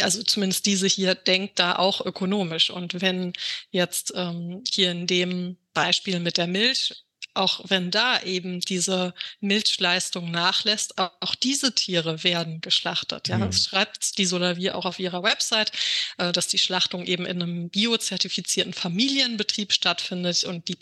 also zumindest diese hier denkt da auch ökonomisch. Und wenn jetzt ähm, hier in dem Beispiel mit der Milch auch wenn da eben diese Milchleistung nachlässt, auch diese Tiere werden geschlachtet. Ja, mhm. das schreibt die Solavier auch auf ihrer Website, äh, dass die Schlachtung eben in einem biozertifizierten Familienbetrieb stattfindet und die,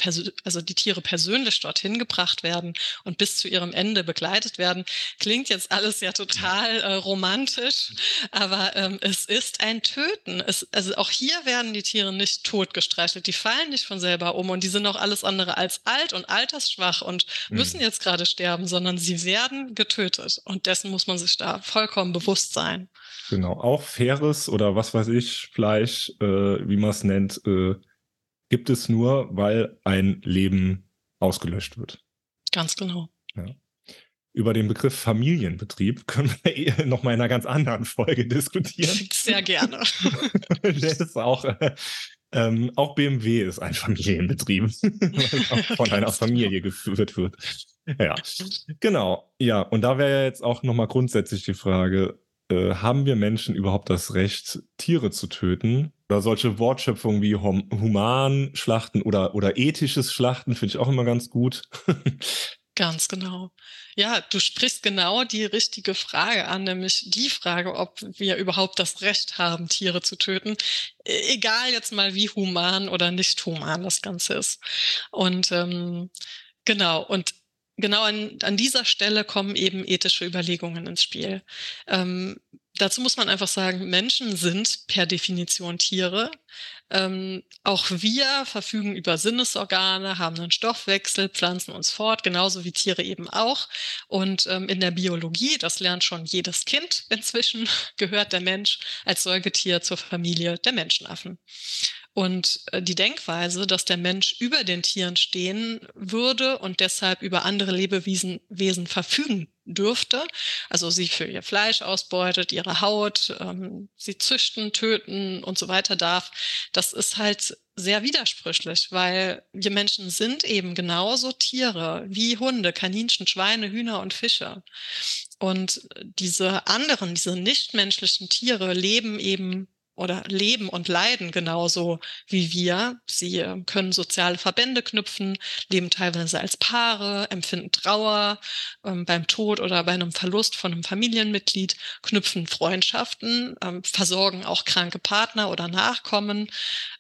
also die Tiere persönlich dorthin gebracht werden und bis zu ihrem Ende begleitet werden. Klingt jetzt alles ja total äh, romantisch, aber ähm, es ist ein Töten. Es, also auch hier werden die Tiere nicht totgestreichelt, die fallen nicht von selber um und die sind auch alles andere als alt und alt altersschwach und müssen mhm. jetzt gerade sterben, sondern sie werden getötet. Und dessen muss man sich da vollkommen bewusst sein. Genau, auch faires oder was weiß ich, Fleisch, äh, wie man es nennt, äh, gibt es nur, weil ein Leben ausgelöscht wird. Ganz genau. Ja. über den Begriff Familienbetrieb [laughs] können wir eh noch mal in einer ganz anderen Folge diskutieren. Sehr gerne. [laughs] Der ist auch, äh, ähm, auch BMW ist ein [laughs] Familienbetrieb, [laughs] auch von einer Familie geführt wird. Ja, genau. Ja, und da wäre ja jetzt auch noch mal grundsätzlich die Frage, äh, haben wir Menschen überhaupt das Recht, Tiere zu töten? Oder solche Wortschöpfungen wie hum Humanschlachten oder, oder ethisches Schlachten finde ich auch immer ganz gut. [laughs] Ganz genau. Ja, du sprichst genau die richtige Frage an, nämlich die Frage, ob wir überhaupt das Recht haben, Tiere zu töten. E-, egal jetzt mal, wie human oder nicht human das Ganze ist. Und ähm, genau, und genau an, an dieser Stelle kommen eben ethische Überlegungen ins Spiel. Ähm, dazu muss man einfach sagen, Menschen sind per Definition Tiere. Ähm, auch wir verfügen über Sinnesorgane, haben einen Stoffwechsel, pflanzen uns fort, genauso wie Tiere eben auch. Und ähm, in der Biologie, das lernt schon jedes Kind inzwischen, [laughs] gehört der Mensch als Säugetier zur Familie der Menschenaffen. Und äh, die Denkweise, dass der Mensch über den Tieren stehen würde und deshalb über andere Lebewesen Wesen verfügen dürfte, also sie für ihr Fleisch ausbeutet, ihre Haut, ähm, sie züchten, töten und so weiter darf, das ist halt sehr widersprüchlich, weil wir Menschen sind eben genauso Tiere wie Hunde, Kaninchen, Schweine, Hühner und Fische. Und diese anderen, diese nichtmenschlichen Tiere leben eben oder leben und leiden genauso wie wir. Sie ähm, können soziale Verbände knüpfen, leben teilweise als Paare, empfinden Trauer ähm, beim Tod oder bei einem Verlust von einem Familienmitglied, knüpfen Freundschaften, ähm, versorgen auch kranke Partner oder Nachkommen.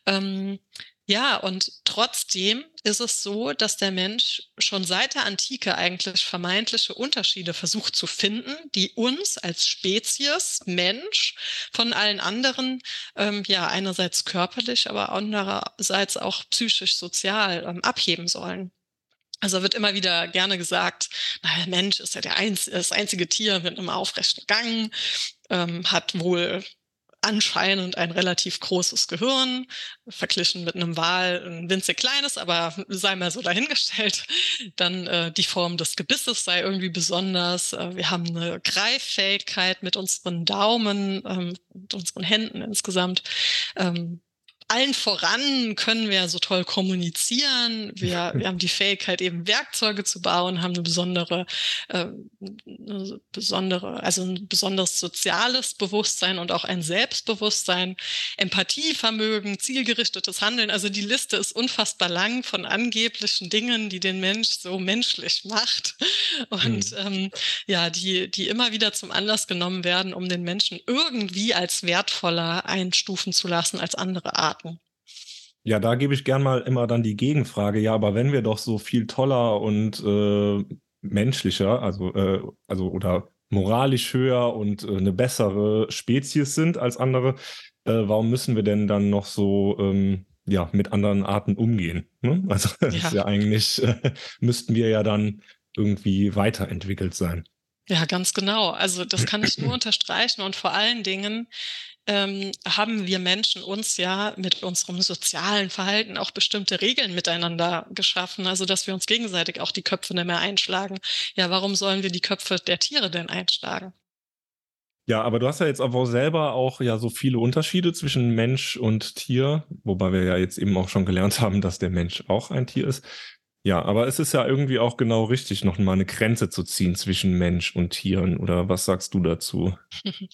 Ähm, ja, und trotzdem ist es so, dass der Mensch schon seit der Antike eigentlich vermeintliche Unterschiede versucht zu finden, die uns als Spezies Mensch von allen anderen, ähm, ja, einerseits körperlich, aber andererseits auch psychisch, sozial ähm, abheben sollen. Also wird immer wieder gerne gesagt, na, der Mensch ist ja der einz das einzige Tier mit einem aufrechten Gang, ähm, hat wohl anscheinend ein relativ großes Gehirn, verglichen mit einem Wal ein winzig kleines, aber sei mal so dahingestellt. Dann äh, die Form des Gebisses sei irgendwie besonders. Äh, wir haben eine Greiffähigkeit mit unseren Daumen, ähm, mit unseren Händen insgesamt. Ähm, allen voran können wir so toll kommunizieren. Wir, [laughs] wir haben die Fähigkeit, eben Werkzeuge zu bauen, haben eine besondere, äh, eine besondere, also ein besonderes soziales Bewusstsein und auch ein Selbstbewusstsein, Empathievermögen, zielgerichtetes Handeln. Also die Liste ist unfassbar lang von angeblichen Dingen, die den Mensch so menschlich macht und mhm. ähm, ja, die, die immer wieder zum Anlass genommen werden, um den Menschen irgendwie als wertvoller einstufen zu lassen als andere Arten. Daten. Ja, da gebe ich gern mal immer dann die Gegenfrage. Ja, aber wenn wir doch so viel toller und äh, menschlicher, also, äh, also oder moralisch höher und äh, eine bessere Spezies sind als andere, äh, warum müssen wir denn dann noch so ähm, ja, mit anderen Arten umgehen? Ne? [laughs] Also das ja. ist ja eigentlich, äh, müssten wir ja dann irgendwie weiterentwickelt sein. Ja, ganz genau. Also das kann ich nur unterstreichen und vor allen Dingen ähm, haben wir Menschen uns ja mit unserem sozialen Verhalten auch bestimmte Regeln miteinander geschaffen, also dass wir uns gegenseitig auch die Köpfe nicht mehr einschlagen. Ja, warum sollen wir die Köpfe der Tiere denn einschlagen? Ja, aber du hast ja jetzt aber selber auch ja so viele Unterschiede zwischen Mensch und Tier, wobei wir ja jetzt eben auch schon gelernt haben, dass der Mensch auch ein Tier ist. Ja, aber es ist ja irgendwie auch genau richtig, noch mal eine Grenze zu ziehen zwischen Mensch und Tieren. Oder was sagst du dazu? [laughs]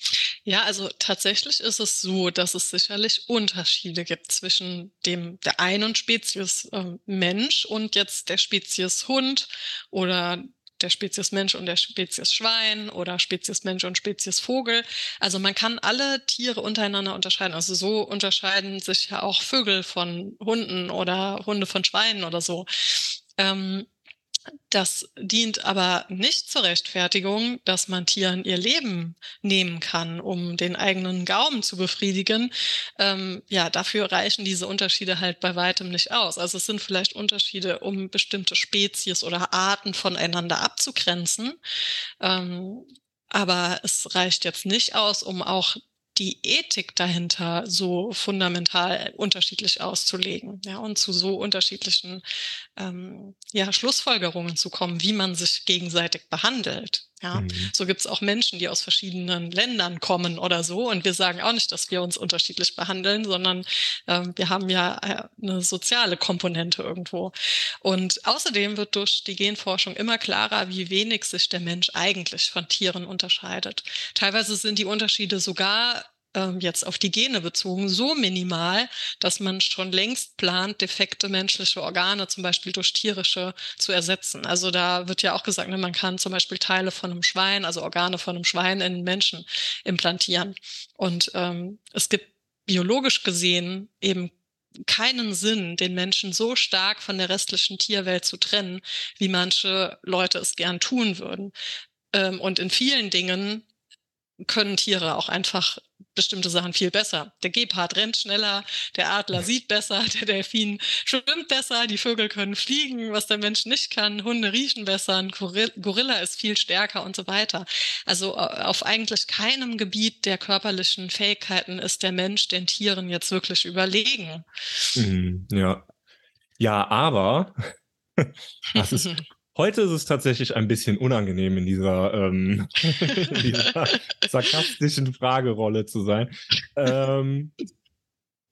Ja, also tatsächlich ist es so, dass es sicherlich Unterschiede gibt zwischen dem der einen Spezies äh, Mensch und jetzt der Spezies Hund oder der Spezies Mensch und der Spezies Schwein oder Spezies Mensch und Spezies Vogel. Also man kann alle Tiere untereinander unterscheiden. Also so unterscheiden sich ja auch Vögel von Hunden oder Hunde von Schweinen oder so. Ähm, das dient aber nicht zur Rechtfertigung, dass man Tieren ihr Leben nehmen kann, um den eigenen Gaumen zu befriedigen. Ähm, ja, dafür reichen diese Unterschiede halt bei weitem nicht aus. Also es sind vielleicht Unterschiede, um bestimmte Spezies oder Arten voneinander abzugrenzen. Ähm, aber es reicht jetzt nicht aus, um auch die Ethik dahinter so fundamental unterschiedlich auszulegen ja, und zu so unterschiedlichen ähm, ja, Schlussfolgerungen zu kommen, wie man sich gegenseitig behandelt. Ja, mhm. so gibt es auch Menschen, die aus verschiedenen Ländern kommen oder so. Und wir sagen auch nicht, dass wir uns unterschiedlich behandeln, sondern äh, wir haben ja äh, eine soziale Komponente irgendwo. Und außerdem wird durch die Genforschung immer klarer, wie wenig sich der Mensch eigentlich von Tieren unterscheidet. Teilweise sind die Unterschiede sogar ähm, jetzt auf die Gene bezogen so minimal, dass man schon längst plant, defekte menschliche Organe zum Beispiel durch tierische zu ersetzen. Also da wird ja auch gesagt, ne, man kann zum Beispiel Teile von einem Schwein, also Organe von einem Schwein in Menschen implantieren. Und ähm, es gibt biologisch gesehen eben keinen Sinn, den Menschen so stark von der restlichen Tierwelt zu trennen, wie manche Leute es gern tun würden. Ähm, und in vielen Dingen können Tiere auch einfach bestimmte Sachen viel besser. Der Gepard rennt schneller, der Adler sieht besser, [laughs] der Delfin schwimmt besser, die Vögel können fliegen, was der Mensch nicht kann, Hunde riechen besser, ein Gorilla ist viel stärker und so weiter. Also auf eigentlich keinem Gebiet der körperlichen Fähigkeiten ist der Mensch den Tieren jetzt wirklich überlegen. Mhm, ja. Ja, aber [laughs] das ist [laughs] Heute ist es tatsächlich ein bisschen unangenehm, in dieser, ähm, [laughs] in dieser sarkastischen Fragerolle zu sein. Ähm,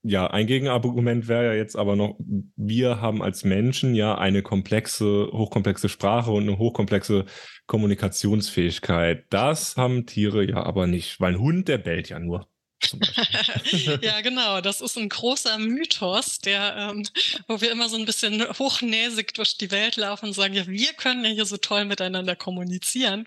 ja, ein Gegenargument wäre ja jetzt aber noch, wir haben als Menschen ja eine komplexe, hochkomplexe Sprache und eine hochkomplexe Kommunikationsfähigkeit. Das haben Tiere ja aber nicht, weil ein Hund, der bellt ja nur. [laughs] ja, genau. Das ist ein großer Mythos, der, ähm, wo wir immer so ein bisschen hochnäsig durch die Welt laufen und sagen, ja, wir können ja hier so toll miteinander kommunizieren.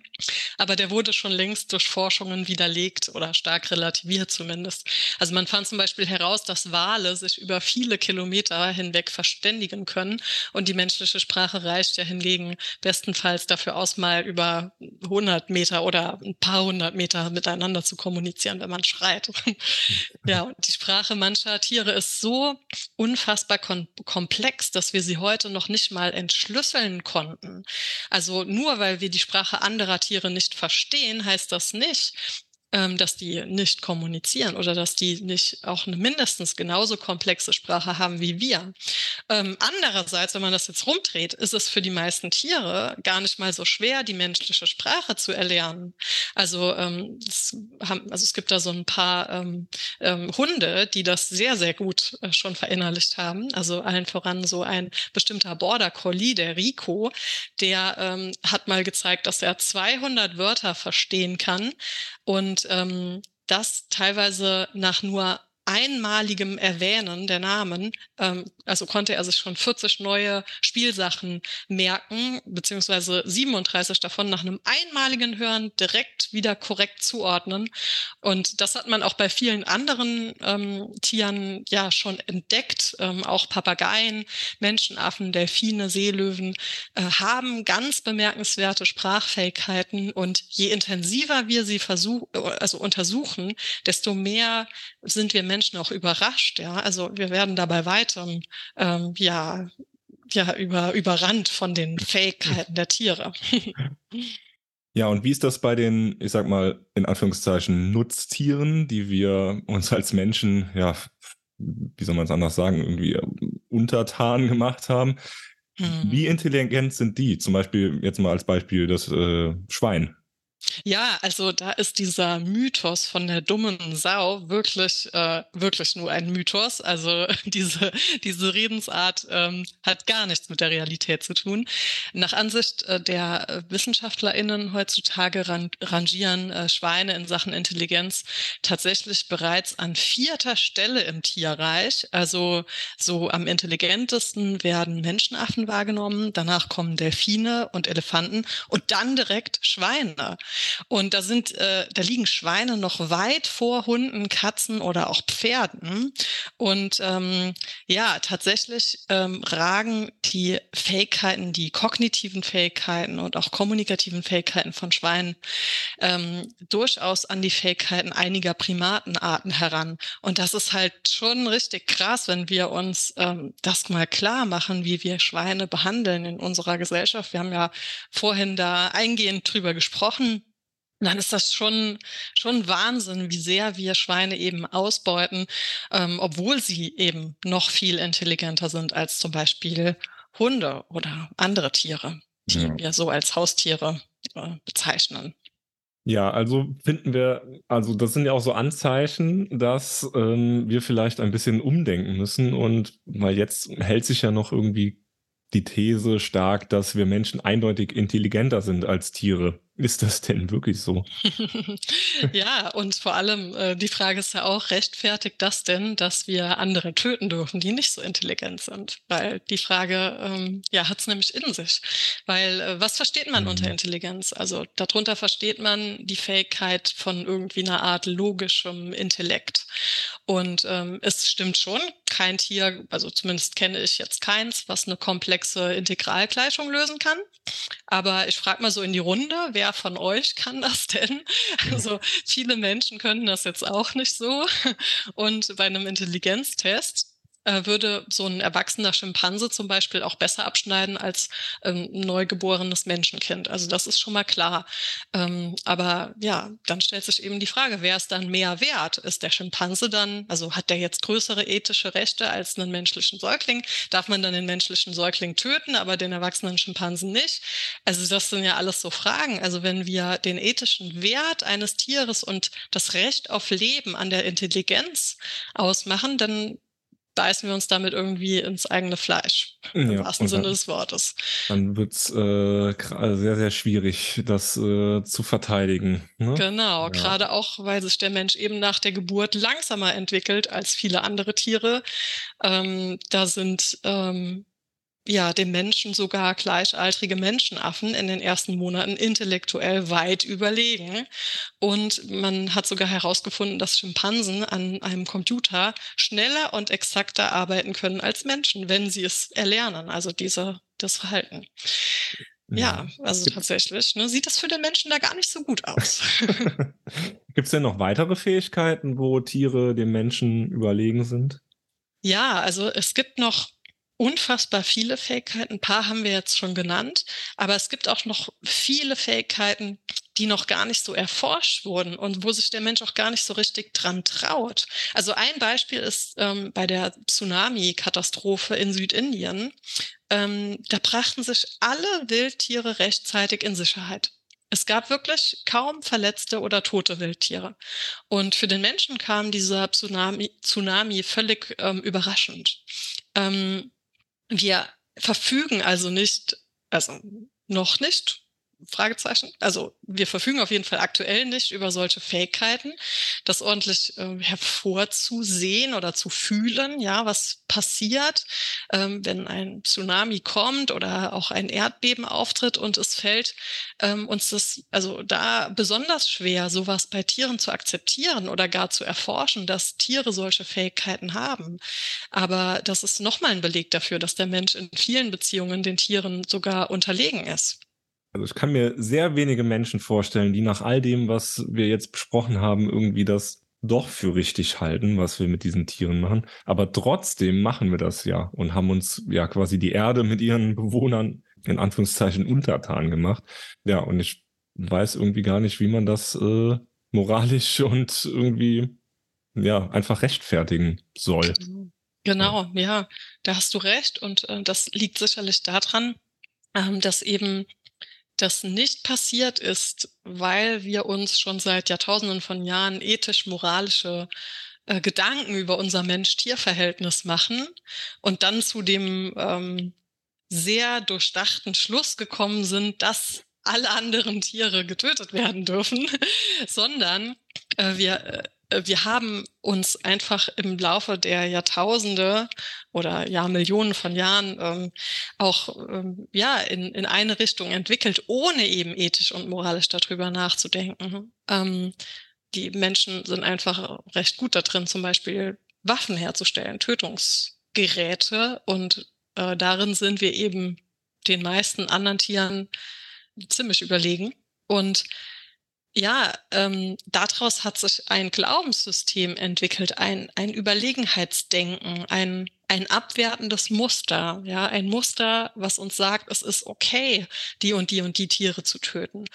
Aber der wurde schon längst durch Forschungen widerlegt oder stark relativiert zumindest. Also man fand zum Beispiel heraus, dass Wale sich über viele Kilometer hinweg verständigen können und die menschliche Sprache reicht ja hingegen bestenfalls dafür aus, mal über 100 Meter oder ein paar hundert Meter miteinander zu kommunizieren, wenn man schreit. [laughs] ja, und die Sprache mancher Tiere ist so unfassbar komplex, dass wir sie heute noch nicht mal entschlüsseln konnten. Also nur weil wir die Sprache anderer Tiere nicht verstehen, heißt das nicht, dass die nicht kommunizieren oder dass die nicht auch eine mindestens genauso komplexe Sprache haben wie wir. Ähm, andererseits, wenn man das jetzt rumdreht, ist es für die meisten Tiere gar nicht mal so schwer, die menschliche Sprache zu erlernen. Also, ähm, es, haben, also es gibt da so ein paar ähm, ähm, Hunde, die das sehr, sehr gut äh, schon verinnerlicht haben. Also allen voran so ein bestimmter Border Collie, der Rico, der ähm, hat mal gezeigt, dass er 200 Wörter verstehen kann und ähm, das teilweise nach nur einmaligem Erwähnen der Namen, ähm, also konnte er sich schon 40 neue Spielsachen merken, beziehungsweise 37 davon nach einem einmaligen Hören direkt wieder korrekt zuordnen. Und das hat man auch bei vielen anderen ähm, Tieren ja schon entdeckt. Ähm, auch Papageien, Menschenaffen, Delfine, Seelöwen äh, haben ganz bemerkenswerte Sprachfähigkeiten. Und je intensiver wir sie versuchen, also untersuchen, desto mehr sind wir Menschen auch überrascht. Ja, also wir werden dabei weiter, ähm, ja, ja, über, überrannt von den Fähigkeiten der Tiere. [laughs] Ja, und wie ist das bei den, ich sag mal, in Anführungszeichen Nutztieren, die wir uns als Menschen, ja, wie soll man es anders sagen, irgendwie untertan gemacht haben? Hm. Wie intelligent sind die? Zum Beispiel, jetzt mal als Beispiel das äh, Schwein. Ja, also da ist dieser Mythos von der dummen Sau wirklich, äh, wirklich nur ein Mythos. Also [laughs] diese, diese Redensart ähm, hat gar nichts mit der Realität zu tun. Nach Ansicht äh, der WissenschaftlerInnen heutzutage ran, rangieren äh, Schweine in Sachen Intelligenz tatsächlich bereits an vierter Stelle im Tierreich. Also so am intelligentesten werden Menschenaffen wahrgenommen, danach kommen Delfine und Elefanten und dann direkt Schweine. Und da sind, äh, da liegen Schweine noch weit vor Hunden, Katzen oder auch Pferden. Und ähm, ja, tatsächlich ähm, ragen die Fähigkeiten, die kognitiven Fähigkeiten und auch kommunikativen Fähigkeiten von Schweinen ähm, durchaus an die Fähigkeiten einiger Primatenarten heran. Und das ist halt schon richtig krass, wenn wir uns ähm, das mal klar machen, wie wir Schweine behandeln in unserer Gesellschaft. Wir haben ja vorhin da eingehend drüber gesprochen dann ist das schon, schon Wahnsinn, wie sehr wir Schweine eben ausbeuten, ähm, obwohl sie eben noch viel intelligenter sind als zum Beispiel Hunde oder andere Tiere, die ja. wir so als Haustiere äh, bezeichnen. Ja, also finden wir, also das sind ja auch so Anzeichen, dass ähm, wir vielleicht ein bisschen umdenken müssen und weil jetzt hält sich ja noch irgendwie die These stark, dass wir Menschen eindeutig intelligenter sind als Tiere. Ist das denn wirklich so? [laughs] ja, und vor allem äh, die Frage ist ja auch, rechtfertigt das denn, dass wir andere töten dürfen, die nicht so intelligent sind? Weil die Frage, ähm, ja, hat es nämlich in sich. Weil äh, was versteht man mhm. unter Intelligenz? Also darunter versteht man die Fähigkeit von irgendwie einer Art logischem Intellekt. Und ähm, es stimmt schon, kein Tier, also zumindest kenne ich jetzt keins, was eine komplexe Integralgleichung lösen kann. Aber ich frage mal so in die Runde, wer von euch kann das [laughs] denn? Also viele Menschen können das jetzt auch nicht so. Und bei einem Intelligenztest äh, würde so ein erwachsener Schimpanse zum Beispiel auch besser abschneiden als ähm, ein neugeborenes Menschenkind. Also das ist schon mal klar. Ähm, aber ja, dann stellt sich eben die Frage, wer ist dann mehr wert? Ist der Schimpanse dann, also hat der jetzt größere ethische Rechte als einen menschlichen Säugling? Darf man dann den menschlichen Säugling töten, aber den erwachsenen Schimpansen nicht? Also das sind ja alles so Fragen. Also wenn wir den ethischen Wert eines Tieres und das Recht auf Leben an der Intelligenz ausmachen, dann beißen wir uns damit irgendwie ins eigene Fleisch, im ja, wahrsten Sinne des Wortes. Dann wird es äh, sehr, sehr schwierig, das äh, zu verteidigen. Ne? Genau, ja. gerade auch, weil sich der Mensch eben nach der Geburt langsamer entwickelt als viele andere Tiere. Ähm, da sind ähm, ja, dem Menschen sogar gleichaltrige Menschenaffen in den ersten Monaten intellektuell weit überlegen. Und man hat sogar herausgefunden, dass Schimpansen an einem Computer schneller und exakter arbeiten können als Menschen, wenn sie es erlernen, also diese, das Verhalten. Ja, also tatsächlich ne, sieht das für den Menschen da gar nicht so gut aus. [laughs] Gibt es denn noch weitere Fähigkeiten, wo Tiere dem Menschen überlegen sind? Ja, also es gibt noch unfassbar viele Fähigkeiten. Ein paar haben wir jetzt schon genannt, aber es gibt auch noch viele Fähigkeiten, die noch gar nicht so erforscht wurden und wo sich der Mensch auch gar nicht so richtig dran traut. Also ein Beispiel ist ähm, bei der Tsunami-Katastrophe in Südindien. Ähm, da brachten sich alle Wildtiere rechtzeitig in Sicherheit. Es gab wirklich kaum verletzte oder tote Wildtiere. Und für den Menschen kam dieser Tsunami, Tsunami völlig ähm, überraschend. Ähm, wir verfügen also nicht, also noch nicht Fragezeichen. Also wir verfügen auf jeden Fall aktuell nicht über solche Fähigkeiten, das ordentlich äh, hervorzusehen oder zu fühlen, ja, was passiert, ähm, wenn ein Tsunami kommt oder auch ein Erdbeben auftritt und es fällt ähm, uns das also da besonders schwer, sowas bei Tieren zu akzeptieren oder gar zu erforschen, dass Tiere solche Fähigkeiten haben. Aber das ist nochmal ein Beleg dafür, dass der Mensch in vielen Beziehungen den Tieren sogar unterlegen ist. Also ich kann mir sehr wenige Menschen vorstellen, die nach all dem, was wir jetzt besprochen haben, irgendwie das doch für richtig halten, was wir mit diesen Tieren machen. Aber trotzdem machen wir das ja und haben uns ja quasi die Erde mit ihren Bewohnern in Anführungszeichen untertan gemacht. Ja, und ich weiß irgendwie gar nicht, wie man das äh, moralisch und irgendwie ja einfach rechtfertigen soll. Genau, ja, ja da hast du recht. Und äh, das liegt sicherlich daran, ähm, dass eben das nicht passiert ist, weil wir uns schon seit Jahrtausenden von Jahren ethisch-moralische äh, Gedanken über unser Mensch-Tier-Verhältnis machen und dann zu dem ähm, sehr durchdachten Schluss gekommen sind, dass alle anderen Tiere getötet werden dürfen, [laughs] sondern äh, wir äh, wir haben uns einfach im Laufe der Jahrtausende oder ja Millionen von Jahren ähm, auch ähm, ja in, in eine Richtung entwickelt, ohne eben ethisch und moralisch darüber nachzudenken. Ähm, die Menschen sind einfach recht gut da drin, zum Beispiel Waffen herzustellen, Tötungsgeräte und äh, darin sind wir eben den meisten anderen Tieren ziemlich überlegen. Und ja, ähm, daraus hat sich ein Glaubenssystem entwickelt, ein, ein Überlegenheitsdenken, ein, ein abwertendes Muster, ja, ein Muster, was uns sagt, es ist okay, die und die und die Tiere zu töten.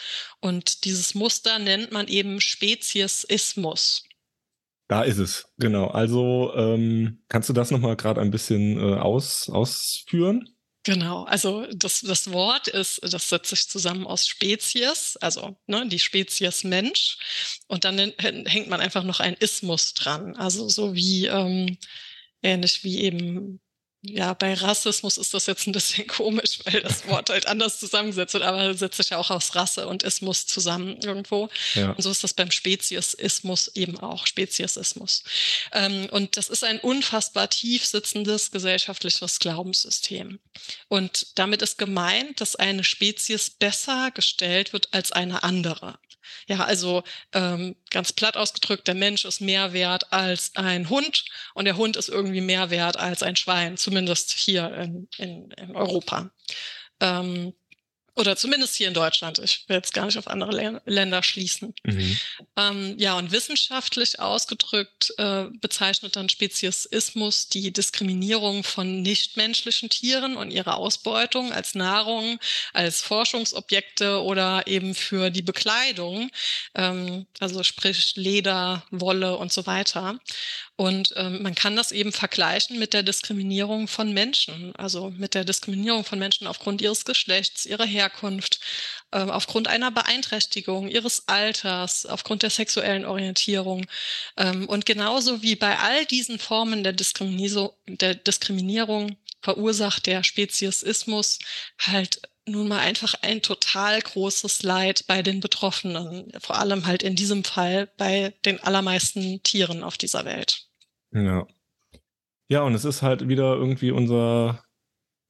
Und dieses Muster nennt man eben Speziesismus. Da ist es, genau. Also ähm, kannst du das nochmal gerade ein bisschen äh, aus, ausführen? Genau, also das, das Wort ist, das setzt sich zusammen aus Spezies, also ne, die Spezies Mensch. Und dann hängt man einfach noch ein Ismus dran. Also so wie ähm, ähnlich wie eben ja, bei Rassismus ist das jetzt ein bisschen [laughs] komisch, weil das [laughs] Wort halt anders zusammengesetzt wird, aber setzt sich ja auch aus Rasse und Ismus zusammen irgendwo. Ja. Und so ist das beim Speziesismus eben auch, Speziesismus. Ähm, und das ist ein unfassbar tief sitzendes gesellschaftliches Glaubenssystem. Und damit ist gemeint, dass eine Spezies besser gestellt wird als eine andere. Ja, also ähm, ganz platt ausgedrückt, der Mensch ist mehr wert als ein Hund und der Hund ist irgendwie mehr wert als ein Schwein, zumindest hier in, in, in Europa. Ähm, oder zumindest hier in Deutschland. Ich will jetzt gar nicht auf andere Länder schließen. Mhm. Ähm, ja, und wissenschaftlich ausgedrückt äh, bezeichnet dann Speziesismus die Diskriminierung von nichtmenschlichen Tieren und ihre Ausbeutung als Nahrung, als Forschungsobjekte oder eben für die Bekleidung, ähm, also sprich Leder, Wolle und so weiter. Und ähm, man kann das eben vergleichen mit der Diskriminierung von Menschen, also mit der Diskriminierung von Menschen aufgrund ihres Geschlechts, ihrer Herkunft, äh, aufgrund einer Beeinträchtigung, ihres Alters, aufgrund der sexuellen Orientierung. Ähm, und genauso wie bei all diesen Formen der, der Diskriminierung verursacht der Speziesismus halt nun mal einfach ein total großes Leid bei den Betroffenen, vor allem halt in diesem Fall bei den allermeisten Tieren auf dieser Welt. Ja. Ja, und es ist halt wieder irgendwie unser,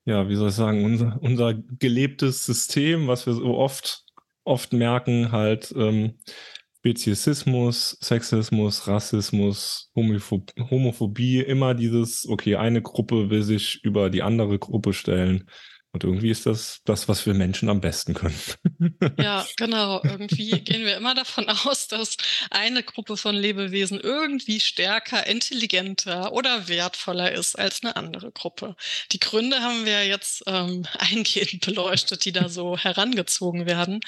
ja, wie soll ich sagen, unser, unser gelebtes System, was wir so oft, oft merken, halt ähm, Speziesismus, Sexismus, Rassismus, Homophob Homophobie, immer dieses, okay, eine Gruppe will sich über die andere Gruppe stellen. Und irgendwie ist das das, was wir Menschen am besten können. [laughs] Ja, genau. Irgendwie gehen wir immer davon [laughs] aus, dass eine Gruppe von Lebewesen irgendwie stärker, intelligenter oder wertvoller ist als eine andere Gruppe. Die Gründe haben wir jetzt ähm, [laughs] eingehend beleuchtet, die da so herangezogen werden.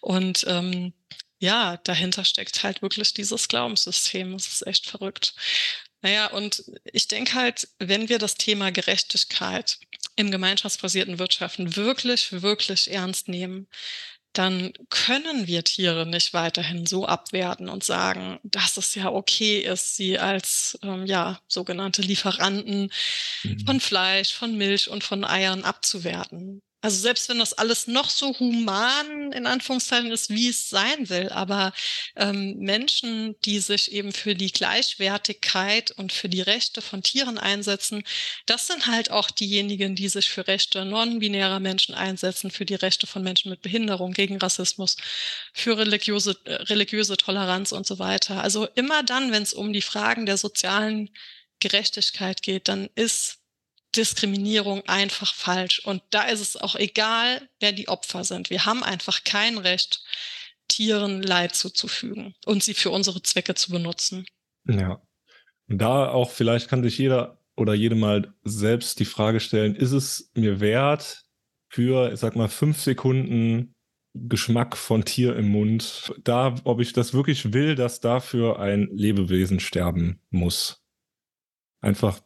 Und ähm, ja, dahinter steckt halt wirklich dieses Glaubenssystem. Das ist echt verrückt. Naja, und ich denke halt, wenn wir das Thema Gerechtigkeit im gemeinschaftsbasierten Wirtschaften wirklich, wirklich ernst nehmen, dann können wir Tiere nicht weiterhin so abwerten und sagen, dass es ja okay ist, sie als ähm, ja sogenannte Lieferanten mhm. von Fleisch, von Milch und von Eiern abzuwerten. Also selbst wenn das alles noch so human in Anführungszeichen ist, wie es sein will, aber ähm, Menschen, die sich eben für die Gleichwertigkeit und für die Rechte von Tieren einsetzen, das sind halt auch diejenigen, die sich für Rechte non-binärer Menschen einsetzen, für die Rechte von Menschen mit Behinderung, gegen Rassismus, für religiöse, äh, religiöse Toleranz und so weiter. Also immer dann, wenn es um die Fragen der sozialen Gerechtigkeit geht, dann ist Diskriminierung einfach falsch. Und da ist es auch egal, wer die Opfer sind. Wir haben einfach kein Recht, Tieren Leid zuzufügen und sie für unsere Zwecke zu benutzen. Ja. Und da auch vielleicht kann sich jeder oder jede mal selbst die Frage stellen, ist es mir wert, für, ich sag mal, fünf Sekunden Geschmack von Tier im Mund, da, ob ich das wirklich will, dass dafür ein Lebewesen sterben muss. Einfach,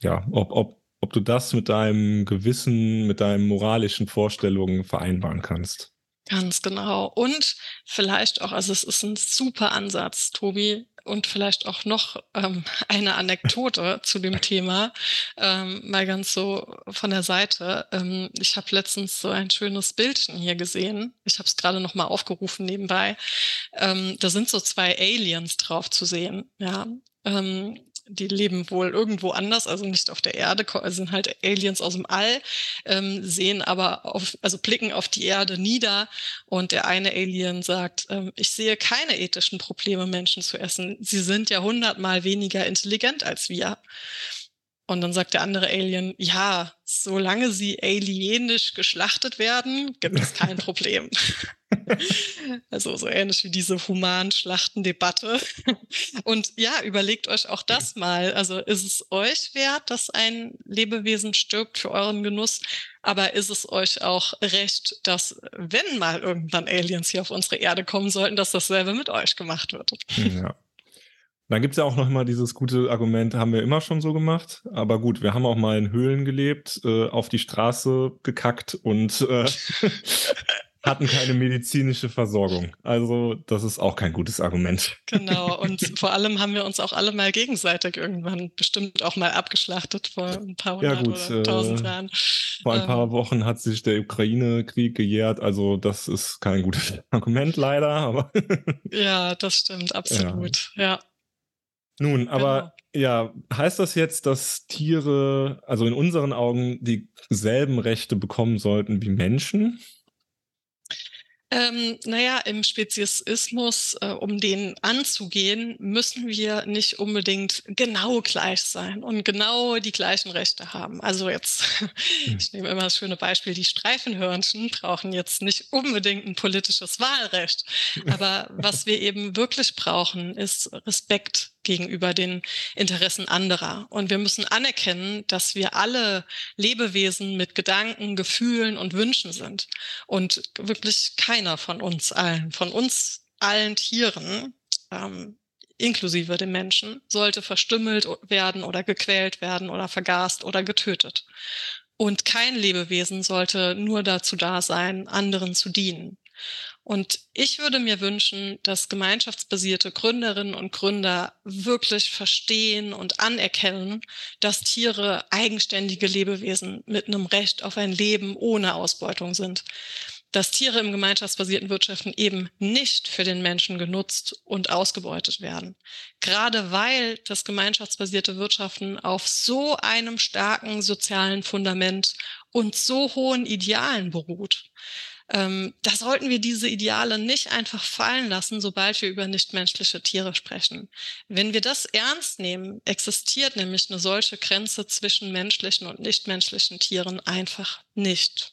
ja, ob, ob ob du das mit deinem Gewissen, mit deinen moralischen Vorstellungen vereinbaren kannst. Ganz genau. Und vielleicht auch, also es ist ein super Ansatz, Tobi, und vielleicht auch noch ähm, eine Anekdote [laughs] zu dem Thema, ähm, mal ganz so von der Seite. Ähm, ich habe letztens so ein schönes Bildchen hier gesehen. Ich habe es gerade noch mal aufgerufen nebenbei. Ähm, da sind so zwei Aliens drauf zu sehen. Ja, ähm, die leben wohl irgendwo anders, also nicht auf der Erde, also sind halt Aliens aus dem All, ähm, sehen aber auf, also blicken auf die Erde nieder und der eine Alien sagt, ähm, ich sehe keine ethischen Probleme, Menschen zu essen. Sie sind ja hundertmal weniger intelligent als wir. Und dann sagt der andere Alien, ja, solange sie alienisch geschlachtet werden, gibt es kein [laughs] Problem. [laughs] also so ähnlich wie diese Humanschlachtendebatte. [laughs] Und ja, überlegt euch auch das mal. Also ist es euch wert, dass ein Lebewesen stirbt für euren Genuss? Aber ist es euch auch recht, dass wenn mal irgendwann Aliens hier auf unsere Erde kommen sollten, dass dasselbe mit euch gemacht wird? Ja. Dann gibt es ja auch noch mal dieses gute Argument, haben wir immer schon so gemacht. Aber gut, wir haben auch mal in Höhlen gelebt, äh, auf die Straße gekackt und äh, [laughs] hatten keine medizinische Versorgung. Also das ist auch kein gutes Argument. Genau, [laughs] und vor allem haben wir uns auch alle mal gegenseitig irgendwann bestimmt auch mal abgeschlachtet vor ein paar hundert ja, gut, oder tausend äh, Jahren. Vor ein paar ähm, Wochen hat sich der Ukraine-Krieg gejährt, also das ist kein gutes [laughs] Argument leider, aber Ja, das stimmt, absolut, ja. ja. Nun, aber genau. ja, heißt das jetzt, dass Tiere, also in unseren Augen, dieselben Rechte bekommen sollten wie Menschen? Ähm, naja, im Speziesismus, äh, um den anzugehen, müssen wir nicht unbedingt genau gleich sein und genau die gleichen Rechte haben. Also jetzt, [laughs] hm. ich nehme immer das schöne Beispiel, die Streifenhörnchen brauchen jetzt nicht unbedingt ein politisches Wahlrecht. Aber was wir eben wirklich brauchen, ist Respekt gegenüber den Interessen anderer. Und wir müssen anerkennen, dass wir alle Lebewesen mit Gedanken, Gefühlen und Wünschen sind. Und wirklich keiner von uns allen, von uns allen Tieren, ähm, inklusive dem Menschen, sollte verstümmelt werden oder gequält werden oder vergast oder getötet. Und kein Lebewesen sollte nur dazu da sein, anderen zu dienen. Und ich würde mir wünschen, dass gemeinschaftsbasierte Gründerinnen und Gründer wirklich verstehen und anerkennen, dass Tiere eigenständige Lebewesen mit einem Recht auf ein Leben ohne Ausbeutung sind. Dass Tiere im gemeinschaftsbasierten Wirtschaften eben nicht für den Menschen genutzt und ausgebeutet werden. Gerade weil das gemeinschaftsbasierte Wirtschaften auf so einem starken sozialen Fundament und so hohen Idealen beruht ähm, da sollten wir diese Ideale nicht einfach fallen lassen, sobald wir über nichtmenschliche Tiere sprechen. Wenn wir das ernst nehmen, existiert nämlich eine solche Grenze zwischen menschlichen und nichtmenschlichen Tieren einfach nicht.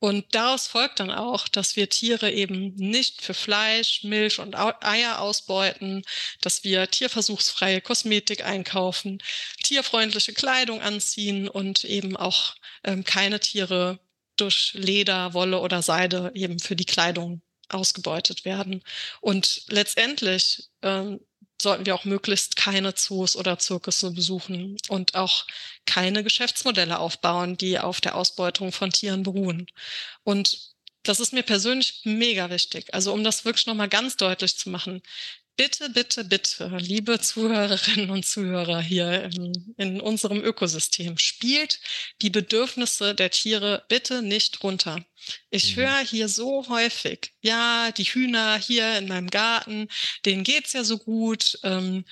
Und daraus folgt dann auch, dass wir Tiere eben nicht für Fleisch, Milch und Eier ausbeuten, dass wir tierversuchsfreie Kosmetik einkaufen, tierfreundliche Kleidung anziehen und eben auch ähm, keine Tiere durch Leder, Wolle oder Seide eben für die Kleidung ausgebeutet werden. Und letztendlich ähm, sollten wir auch möglichst keine Zoos oder Zirkusse besuchen und auch keine Geschäftsmodelle aufbauen, die auf der Ausbeutung von Tieren beruhen. Und das ist mir persönlich mega wichtig. Also um das wirklich nochmal ganz deutlich zu machen bitte, bitte, bitte, liebe Zuhörerinnen und Zuhörer hier in, in, unserem Ökosystem, spielt die Bedürfnisse der Tiere bitte nicht runter. Ich mhm. höre hier so häufig, ja, die Hühner hier in meinem Garten, denen geht's ja so gut. Ähm,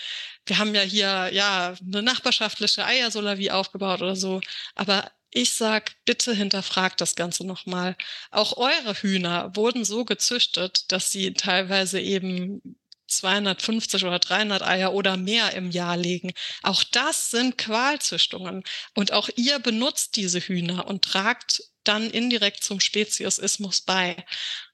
wir haben ja hier, ja, eine nachbarschaftliche Eiersolarie aufgebaut oder so. Aber ich sag, bitte hinterfragt das Ganze nochmal. Auch eure Hühner wurden so gezüchtet, dass sie teilweise eben 250 oder 300 Eier oder mehr im Jahr legen. Auch das sind Qualzüchtungen. Und auch ihr benutzt diese Hühner und tragt dann indirekt zum Speziesismus bei.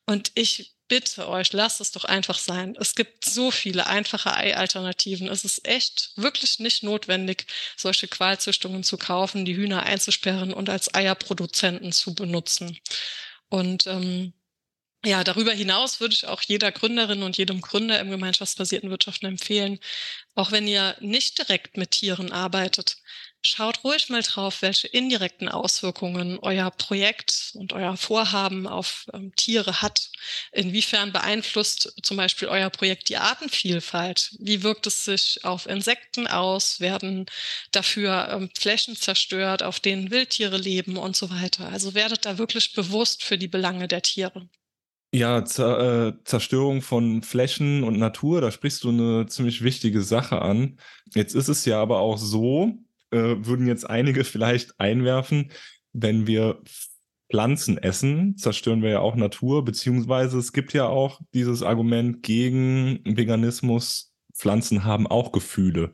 Und ich bitte euch, lasst es doch einfach sein. Es gibt so viele einfache Ei-Alternativen. Es ist echt wirklich nicht notwendig, solche Qualzüchtungen zu kaufen, die Hühner einzusperren und als Eierproduzenten zu benutzen. Und ähm, ja, darüber hinaus würde ich auch jeder Gründerin und jedem Gründer im gemeinschaftsbasierten Wirtschaften empfehlen, auch wenn ihr nicht direkt mit Tieren arbeitet, schaut ruhig mal drauf, welche indirekten Auswirkungen euer Projekt und euer Vorhaben auf ähm, Tiere hat. Inwiefern beeinflusst zum Beispiel euer Projekt die Artenvielfalt? Wie wirkt es sich auf Insekten aus? Werden dafür ähm, Flächen zerstört, auf denen Wildtiere leben und so weiter? Also werdet da wirklich bewusst für die Belange der Tiere. Ja, Zer äh, Zerstörung von Flächen und Natur, da sprichst du eine ziemlich wichtige Sache an. Jetzt ist es ja aber auch so, äh, würden jetzt einige [laughs] vielleicht einwerfen, wenn wir Pflanzen essen, zerstören wir ja auch Natur, beziehungsweise es gibt ja auch dieses Argument gegen Veganismus, Pflanzen haben auch Gefühle.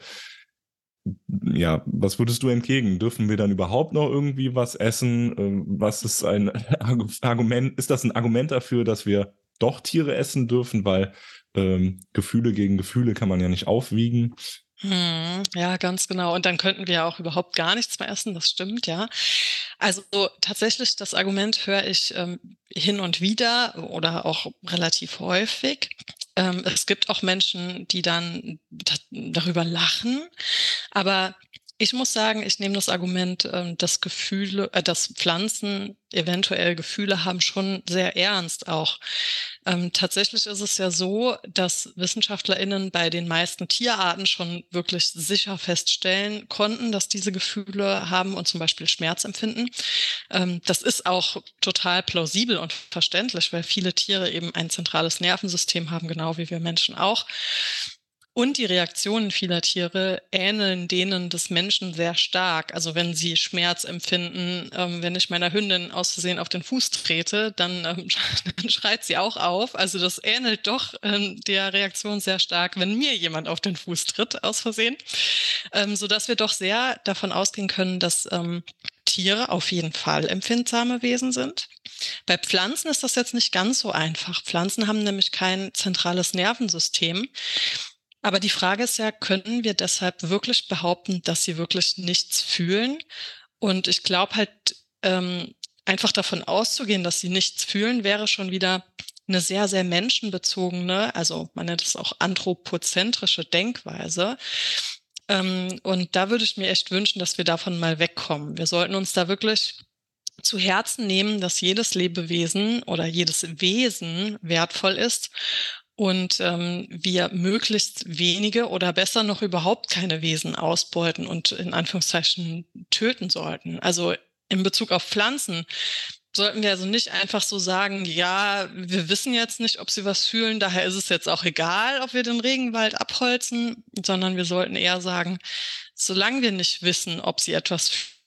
Ja, was würdest du entgegen? Dürfen wir dann überhaupt noch irgendwie was essen? Ähm, was ist ein [laughs] Argument? Ist das ein Argument dafür, dass wir doch Tiere essen dürfen? Weil ähm, Gefühle gegen Gefühle kann man ja nicht aufwiegen. Hm, ja, ganz genau. Und dann könnten wir auch überhaupt gar nichts mehr essen, das stimmt, ja. Also tatsächlich, das Argument höre ich ähm, hin und wieder oder auch relativ häufig. Ähm, es gibt auch Menschen, die dann darüber lachen, aber ich muss sagen, ich nehme das Argument, ähm, dass Gefühle, äh, dass Pflanzen eventuell Gefühle haben, schon sehr ernst auch. Ähm, tatsächlich ist es ja so, dass WissenschaftlerInnen bei den meisten Tierarten schon wirklich sicher feststellen konnten, dass diese Gefühle haben und zum Beispiel Schmerz empfinden. Ähm, das ist auch total plausibel und verständlich, weil viele Tiere eben ein zentrales Nervensystem haben, genau wie wir Menschen auch. Und die Reaktionen vieler Tiere ähneln denen des Menschen sehr stark. Also wenn sie Schmerz empfinden, ähm, wenn ich meiner Hündin aus Versehen auf den Fuß trete, dann, ähm, [laughs] dann schreit sie auch auf. Also das ähnelt doch ähm, der Reaktion sehr stark, wenn mir jemand auf den Fuß tritt aus Versehen. Ähm, sodass wir doch sehr davon ausgehen können, dass ähm, Tiere auf jeden Fall empfindsame Wesen sind. Bei Pflanzen ist das jetzt nicht ganz so einfach. Pflanzen haben nämlich kein zentrales Nervensystem. Aber die Frage ist ja, können wir deshalb wirklich behaupten, dass sie wirklich nichts fühlen? Und ich glaube halt, ähm, einfach davon auszugehen, dass sie nichts fühlen, wäre schon wieder eine sehr, sehr menschenbezogene, also man nennt es auch anthropozentrische Denkweise. Ähm, und da würde ich mir echt wünschen, dass wir davon mal wegkommen. Wir sollten uns da wirklich zu Herzen nehmen, dass jedes Lebewesen oder jedes Wesen wertvoll ist und ähm, wir möglichst wenige oder besser noch überhaupt keine Wesen ausbeuten und in Anführungszeichen töten sollten. Also in Bezug auf Pflanzen sollten wir also nicht einfach so sagen, ja, wir wissen jetzt nicht, ob sie was fühlen, daher ist es jetzt auch egal, ob wir den Regenwald abholzen, sondern wir sollten eher sagen, solange wir nicht wissen, ob sie etwas fühlen,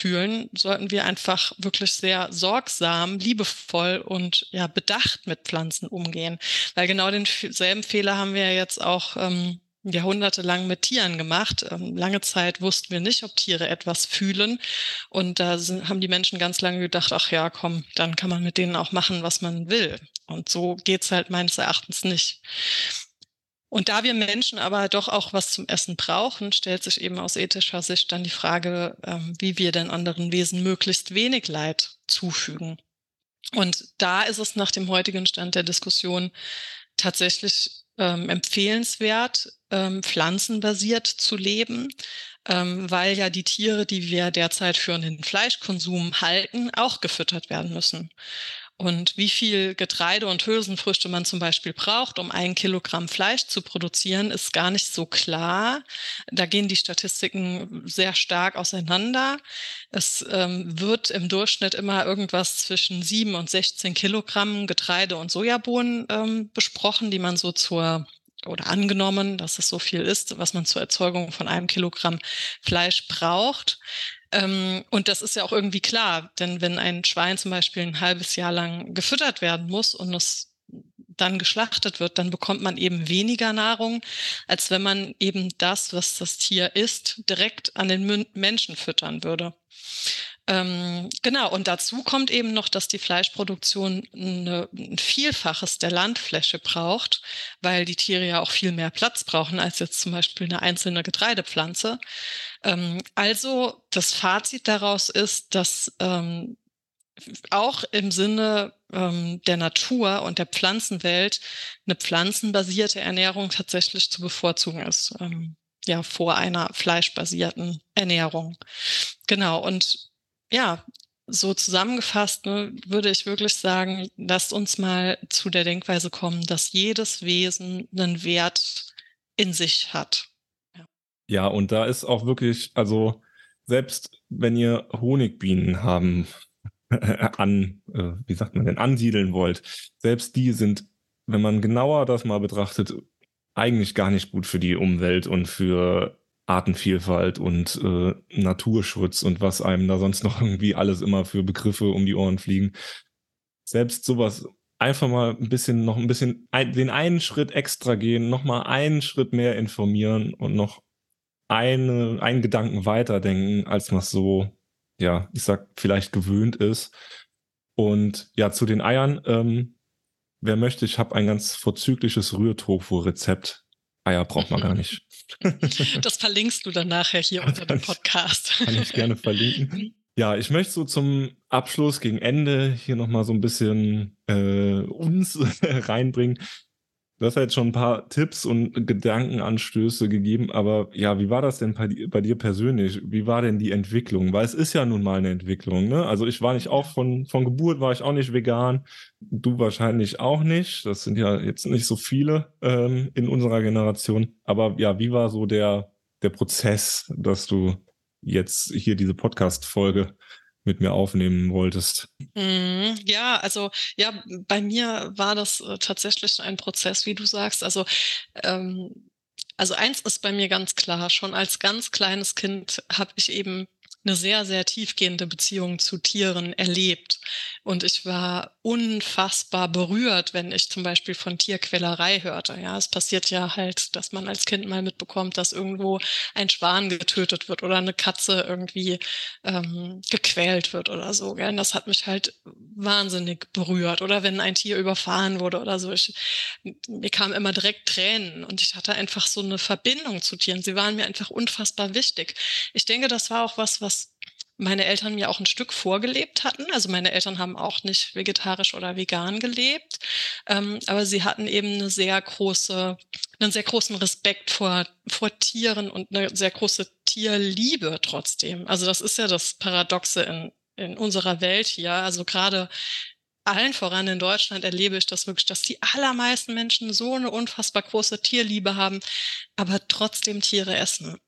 sollten wir einfach wirklich sehr sorgsam, liebevoll und ja bedacht mit Pflanzen umgehen, weil genau denselben Fehler haben wir jetzt auch ähm, jahrhundertelang mit Tieren gemacht. Ähm, lange Zeit wussten wir nicht, ob Tiere etwas fühlen. Und da sind, haben die Menschen ganz lange gedacht, ach ja, komm, dann kann man mit denen auch machen, was man will. Und so geht's halt meines Erachtens nicht. Und da wir Menschen aber doch auch was zum Essen brauchen, stellt sich eben aus ethischer Sicht dann die Frage, ähm, wie wir den anderen Wesen möglichst wenig Leid zufügen. Und da ist es nach dem heutigen Stand der Diskussion tatsächlich ähm, empfehlenswert, ähm, pflanzenbasiert zu leben, ähm, weil ja die Tiere, die wir derzeit für den Fleischkonsum halten, auch gefüttert werden müssen. Und wie viel Getreide und Hülsenfrüchte man zum Beispiel braucht, um ein Kilogramm Fleisch zu produzieren, ist gar nicht so klar. Da gehen die Statistiken sehr stark auseinander. Es ähm, wird im Durchschnitt immer irgendwas zwischen sieben und 16 Kilogramm Getreide und Sojabohnen ähm, besprochen, die man so zur oder angenommen, dass es so viel ist, was man zur Erzeugung von einem Kilogramm Fleisch braucht. Ähm, und das ist ja auch irgendwie klar, denn wenn ein Schwein zum Beispiel ein halbes Jahr lang gefüttert werden muss und es dann geschlachtet wird, dann bekommt man eben weniger Nahrung, als wenn man eben das, was das Tier isst, direkt an den Menschen füttern würde. Ähm, genau, und dazu kommt eben noch, dass die Fleischproduktion eine, ein Vielfaches der Landfläche braucht, weil die Tiere ja auch viel mehr Platz brauchen als jetzt zum Beispiel eine einzelne Getreidepflanze. Ähm, also das Fazit daraus ist, dass ähm, auch im Sinne ähm, der Natur und der Pflanzenwelt eine pflanzenbasierte Ernährung tatsächlich zu bevorzugen ist. Ähm, ja, vor einer fleischbasierten Ernährung. Genau. Und ja, so zusammengefasst ne, würde ich wirklich sagen, lasst uns mal zu der Denkweise kommen, dass jedes Wesen einen Wert in sich hat. Ja, ja und da ist auch wirklich, also selbst wenn ihr Honigbienen haben, [laughs] an, äh, wie sagt man denn, ansiedeln wollt, selbst die sind, wenn man genauer das mal betrachtet, eigentlich gar nicht gut für die Umwelt und für Artenvielfalt und äh, Naturschutz und was einem da sonst noch [laughs] irgendwie alles immer für Begriffe um die Ohren fliegen. Selbst sowas einfach mal ein bisschen, noch ein bisschen ein, den einen Schritt extra gehen, noch mal einen Schritt mehr informieren und noch eine, einen Gedanken weiterdenken, als man es so, ja, ich sag, vielleicht gewöhnt ist. Und ja, zu den Eiern, ähm, wer möchte, ich habe ein ganz vorzügliches Rührtofu-Rezept. Eier braucht man gar nicht. [laughs] Das verlinkst du dann nachher hier unter dem Podcast. Kann ich gerne verlinken. Ja, ich möchte so zum Abschluss gegen Ende hier nochmal so ein bisschen äh, uns [laughs] reinbringen. Du hast ja jetzt schon ein paar Tipps und Gedankenanstöße gegeben, aber ja, wie war das denn bei, bei, dir persönlich? Wie war denn die Entwicklung? Weil es ist ja nun mal eine Entwicklung, ne? Also ich war nicht auch von, von Geburt war ich auch nicht vegan. Du wahrscheinlich auch nicht. Das sind ja jetzt nicht so viele ähm, in unserer Generation. Aber ja, wie war so der, der Prozess, dass du jetzt hier diese Podcast-Folge mit mir aufnehmen wolltest. Mhm, ja, also ja, bei mir war das äh, tatsächlich ein Prozess, wie du sagst. Also ähm, also eins ist bei mir ganz klar, schon als ganz kleines Kind habe ich eben eine sehr, sehr tiefgehende Beziehung zu Tieren erlebt. Und ich war unfassbar berührt, wenn ich zum Beispiel von Tierquälerei hörte. Ja, es passiert ja halt, dass man als Kind mal mitbekommt, dass irgendwo ein Schwan getötet wird oder eine Katze irgendwie ähm, gequält wird oder so. Gell? Das hat mich halt wahnsinnig berührt. Oder wenn ein Tier überfahren wurde oder so. Ich, mir kamen immer direkt Tränen und ich hatte einfach so eine Verbindung zu Tieren. Sie waren mir einfach unfassbar wichtig. Ich denke, das war auch was, was meine Eltern mir auch ein Stück vorgelebt hatten. Also meine Eltern haben auch nicht vegetarisch oder vegan gelebt, ähm, aber sie hatten eben eine sehr große, einen sehr großen Respekt vor, vor Tieren und eine sehr große Tierliebe trotzdem. Also das ist ja das Paradoxe in, in unserer Welt hier. Also gerade allen voran in Deutschland erlebe ich das wirklich, dass die allermeisten Menschen so eine unfassbar große Tierliebe haben, aber trotzdem Tiere essen.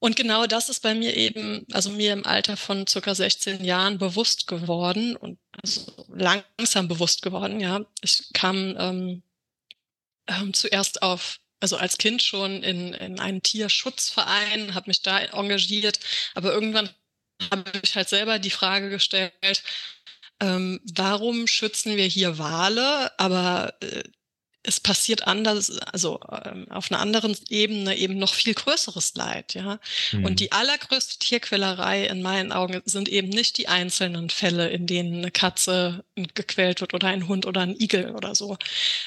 Und genau das ist bei mir eben, also mir im Alter von circa 16 Jahren bewusst geworden und also langsam bewusst geworden, ja. Ich kam ähm, ähm, zuerst auf, also als Kind schon in, in einen Tierschutzverein, habe mich da engagiert, aber irgendwann habe ich halt selber die Frage gestellt, ähm, warum schützen wir hier Wale, aber äh, es passiert anders, also ähm, auf einer anderen Ebene eben noch viel größeres Leid, ja. Mhm. Und die allergrößte Tierquälerei in meinen Augen sind eben nicht die einzelnen Fälle, in denen eine Katze gequält wird oder ein Hund oder ein Igel oder so.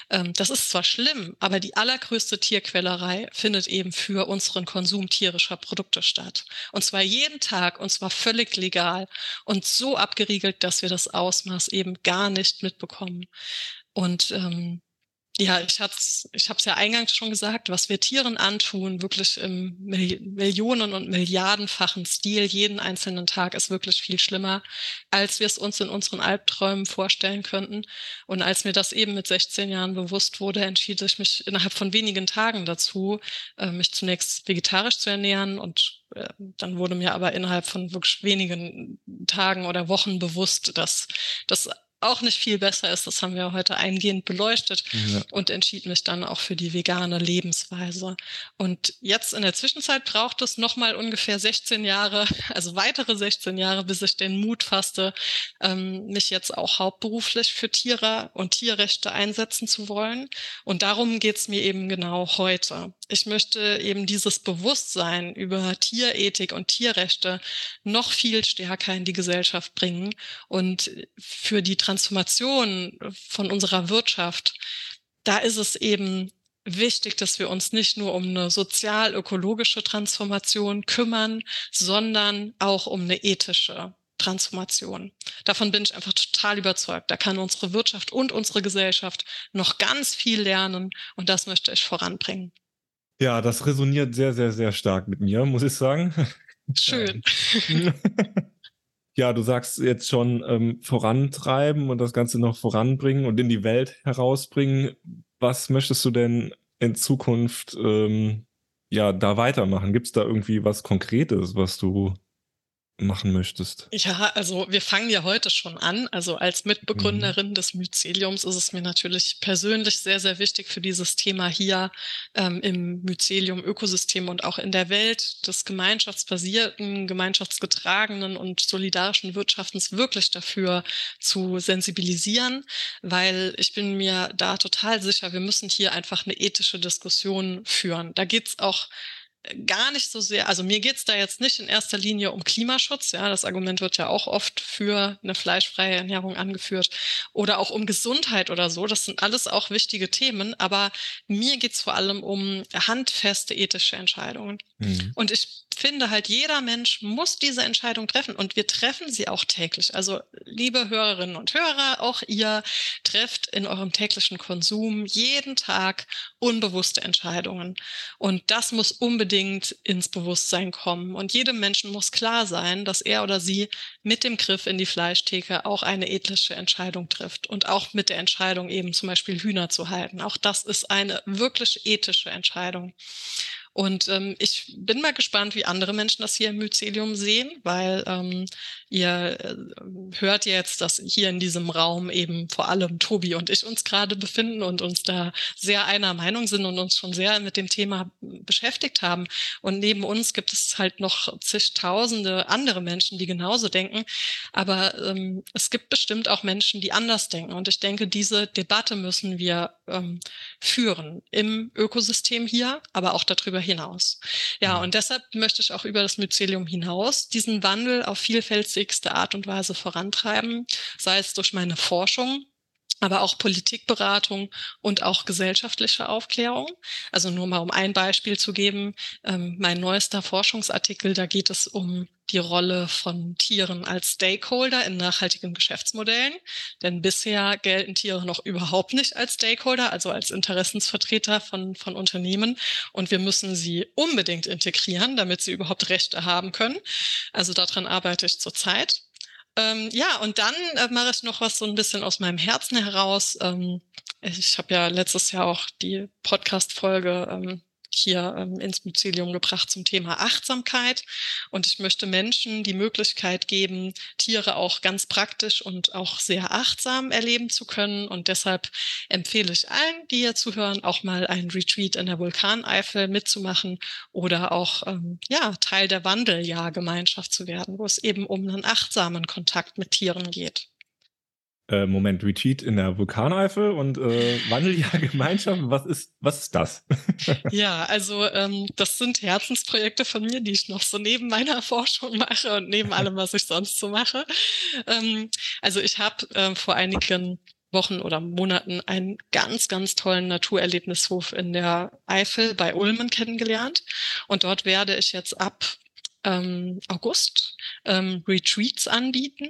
Ähm, das ist zwar schlimm, aber die allergrößte Tierquälerei findet eben für unseren Konsum tierischer Produkte statt. Und zwar jeden Tag und zwar völlig legal und so abgeriegelt, dass wir das Ausmaß eben gar nicht mitbekommen. Und ähm, ja, ich habe es ich hab's ja eingangs schon gesagt, was wir Tieren antun, wirklich im Millionen- und Milliardenfachen Stil jeden einzelnen Tag, ist wirklich viel schlimmer, als wir es uns in unseren Albträumen vorstellen könnten. Und als mir das eben mit 16 Jahren bewusst wurde, entschied ich mich innerhalb von wenigen Tagen dazu, äh, mich zunächst vegetarisch zu ernähren und äh, dann wurde mir aber innerhalb von wirklich wenigen Tagen oder Wochen bewusst, dass das auch nicht viel besser ist. Das haben wir heute eingehend beleuchtet ja. und entschied mich dann auch für die vegane Lebensweise. Und jetzt in der Zwischenzeit braucht es nochmal ungefähr 16 Jahre, also weitere 16 Jahre, bis ich den Mut fasste, ähm, mich jetzt auch hauptberuflich für Tiere und Tierrechte einsetzen zu wollen. Und darum geht's mir eben genau heute. Ich möchte eben dieses Bewusstsein über Tierethik und Tierrechte noch viel stärker in die Gesellschaft bringen und für die Transformation von unserer Wirtschaft, da ist es eben wichtig, dass wir uns nicht nur um eine sozial-ökologische Transformation kümmern, sondern auch um eine ethische Transformation. Davon bin ich einfach total überzeugt. Da kann unsere Wirtschaft und unsere Gesellschaft noch ganz viel lernen und das möchte ich voranbringen. Ja, das resoniert sehr, sehr, sehr stark mit mir, muss ich sagen. Schön. [laughs] ja, du sagst jetzt schon ähm, vorantreiben und das Ganze noch voranbringen und in die Welt herausbringen. Was möchtest du denn in Zukunft ähm, ja da weitermachen? Gibt es da irgendwie was Konkretes, was du machen möchtest? Ja, also wir fangen ja heute schon an. Also als Mitbegründerin mhm. des Myceliums ist es mir natürlich persönlich sehr, sehr wichtig für dieses Thema hier ähm, im Mycelium-Ökosystem und auch in der Welt des gemeinschaftsbasierten, gemeinschaftsgetragenen und solidarischen Wirtschaftens wirklich dafür zu sensibilisieren, weil ich bin mir da total sicher, wir müssen hier einfach eine ethische Diskussion führen. Da geht's auch gar nicht so sehr, also mir geht's da jetzt nicht in erster Linie um Klimaschutz, ja, das Argument wird ja auch oft für eine fleischfreie Ernährung angeführt oder auch um Gesundheit oder so, das sind alles auch wichtige Themen, aber mir geht's vor allem um handfeste ethische Entscheidungen. Mhm. Und ich finde halt, jeder Mensch muss diese Entscheidung treffen und wir treffen sie auch täglich. Also liebe Hörerinnen und Hörer, auch ihr trefft in eurem täglichen Konsum jeden Tag unbewusste Entscheidungen. Und das muss unbedingt ins Bewusstsein kommen. Und jedem Menschen muss klar sein, dass er oder sie mit dem Griff in die Fleischtheke auch eine ethische Entscheidung trifft und auch mit der Entscheidung eben zum Beispiel Hühner zu halten. Auch das ist eine wirklich ethische Entscheidung. Und ähm, ich bin mal gespannt, wie andere Menschen das hier im Mycelium sehen, weil ähm, ihr äh, hört jetzt, dass hier in diesem Raum eben vor allem Tobi und ich uns gerade befinden und uns da sehr einer Meinung sind und uns schon sehr mit dem Thema beschäftigt haben. Und neben uns gibt es halt noch zigtausende andere Menschen, die genauso denken. Aber ähm, es gibt bestimmt auch Menschen, die anders denken. Und ich denke, diese Debatte müssen wir ähm, führen im Ökosystem hier, aber auch darüber hinaus. Ja, mhm. und deshalb möchte ich auch über das Mycelium hinaus diesen Wandel auf vielfältigste Art und Weise vorantreiben, sei es durch meine Forschung, aber auch Politikberatung und auch gesellschaftliche Aufklärung. Also nur mal um ein Beispiel zu geben, ähm, mein neuester Forschungsartikel, da geht es um die Rolle von Tieren als Stakeholder in nachhaltigen Geschäftsmodellen. Denn bisher gelten Tiere noch überhaupt nicht als Stakeholder, also als Interessensvertreter von, von Unternehmen. Und wir müssen sie unbedingt integrieren, damit sie überhaupt Rechte haben können. Also daran arbeite ich zurzeit. Ähm, ja, und dann äh, mache ich noch was so ein bisschen aus meinem Herzen heraus. Ähm, ich habe ja letztes Jahr auch die Podcast-Folge ähm, hier ähm, ins Mycelium gebracht zum Thema Achtsamkeit. Und ich möchte Menschen die Möglichkeit geben, Tiere auch ganz praktisch und auch sehr achtsam erleben zu können. Und deshalb empfehle ich allen, die hier zuhören, auch mal einen Retreat in der Vulkaneifel mitzumachen oder auch ähm, ja, Teil der Wandeljahrgemeinschaft zu werden, wo es eben um einen achtsamen Kontakt mit Tieren geht äh, Moment, Retreat in der Vulkaneifel und äh, Wandeljahrgemeinschaft. Was ist, was ist das? [laughs] ja, also ähm, das sind Herzensprojekte von mir, die ich noch so neben meiner [laughs] Forschung mache und neben allem, was ich sonst so mache. Ähm, also ich habe äh, vor einigen Wochen oder Monaten einen ganz, ganz tollen Naturerlebnishof in der Eifel bei Ulmen kennengelernt. Und dort werde ich jetzt ab ähm, August ähm, Retreats anbieten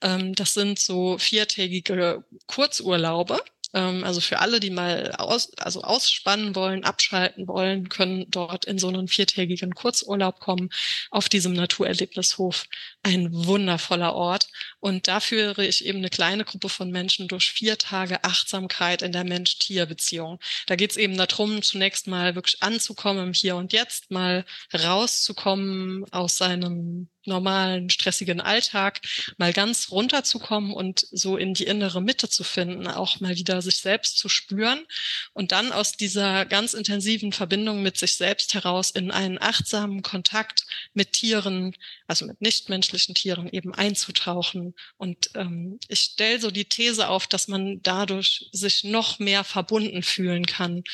das sind so viertägige Kurzurlaube. Ähm, also für alle, die mal aus, also ausspannen wollen, abschalten wollen, können dort in so einen viertägigen Kurzurlaub kommen auf diesem Naturerlebnishof. Ein wundervoller Ort. Und da führe ich eben eine kleine Gruppe von Menschen durch vier Tage Achtsamkeit in der Mensch-Tier-Beziehung. Da geht es eben darum, zunächst mal wirklich anzukommen im Hier und Jetzt, mal rauszukommen aus seinem normalen, stressigen Alltag mal ganz runterzukommen und so in die innere Mitte zu finden, auch mal wieder sich selbst zu spüren und dann aus dieser ganz intensiven Verbindung mit sich selbst heraus in einen achtsamen Kontakt mit Tieren, also mit nichtmenschlichen Tieren eben einzutauchen. Und ähm, ich stelle so die These auf, dass man dadurch sich noch mehr verbunden fühlen kann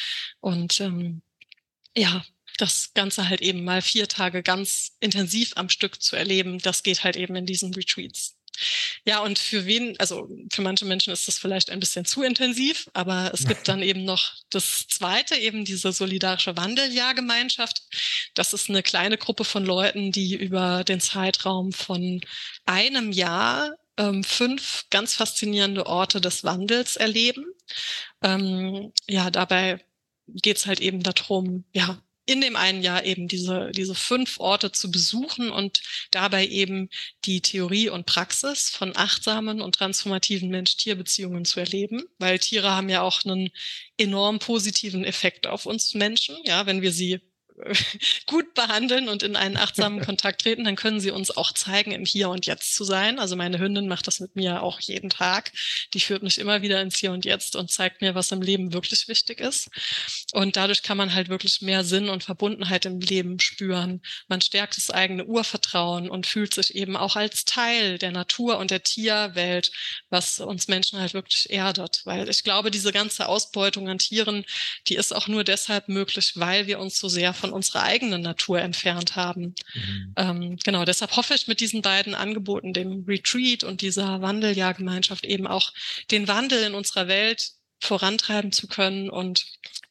und ähm, ja, das Ganze halt eben mal vier Tage ganz intensiv am Stück zu erleben, das geht halt eben in diesen Retreats. Ja, und für wen, also für manche Menschen ist das vielleicht ein bisschen zu intensiv, aber es gibt dann eben noch das zweite, eben diese solidarische Wandeljahrgemeinschaft. Das ist eine kleine Gruppe von Leuten, die über den Zeitraum von einem Jahr ähm, fünf ganz faszinierende Orte des Wandels erleben. Ähm, ja, dabei geht es halt eben darum, ja, in dem einen Jahr eben diese, diese fünf Orte zu besuchen und dabei eben die Theorie und Praxis von achtsamen und transformativen Mensch-Tier-Beziehungen zu erleben, weil Tiere haben ja auch einen enorm positiven Effekt auf uns Menschen, ja, wenn wir sie [laughs] gut behandeln und in einen achtsamen [laughs] Kontakt treten, dann können sie uns auch zeigen, im Hier und Jetzt zu sein. Also meine Hündin macht das mit mir auch jeden Tag. Die führt mich immer wieder ins Hier und Jetzt und zeigt mir, was im Leben wirklich wichtig ist. Und dadurch kann man halt wirklich mehr Sinn und Verbundenheit im Leben spüren. Man stärkt das eigene Urvertrauen und fühlt sich eben auch als Teil der Natur und der Tierwelt, was uns Menschen halt wirklich erdet. Weil ich glaube, diese ganze Ausbeutung an Tieren, die ist auch nur deshalb möglich, weil wir uns so sehr von unserer eigenen Natur entfernt haben. Mhm. Ähm, genau, deshalb hoffe ich mit diesen beiden Angeboten, dem Retreat und dieser Wandeljahrgemeinschaft eben auch den Wandel in unserer Welt vorantreiben zu können und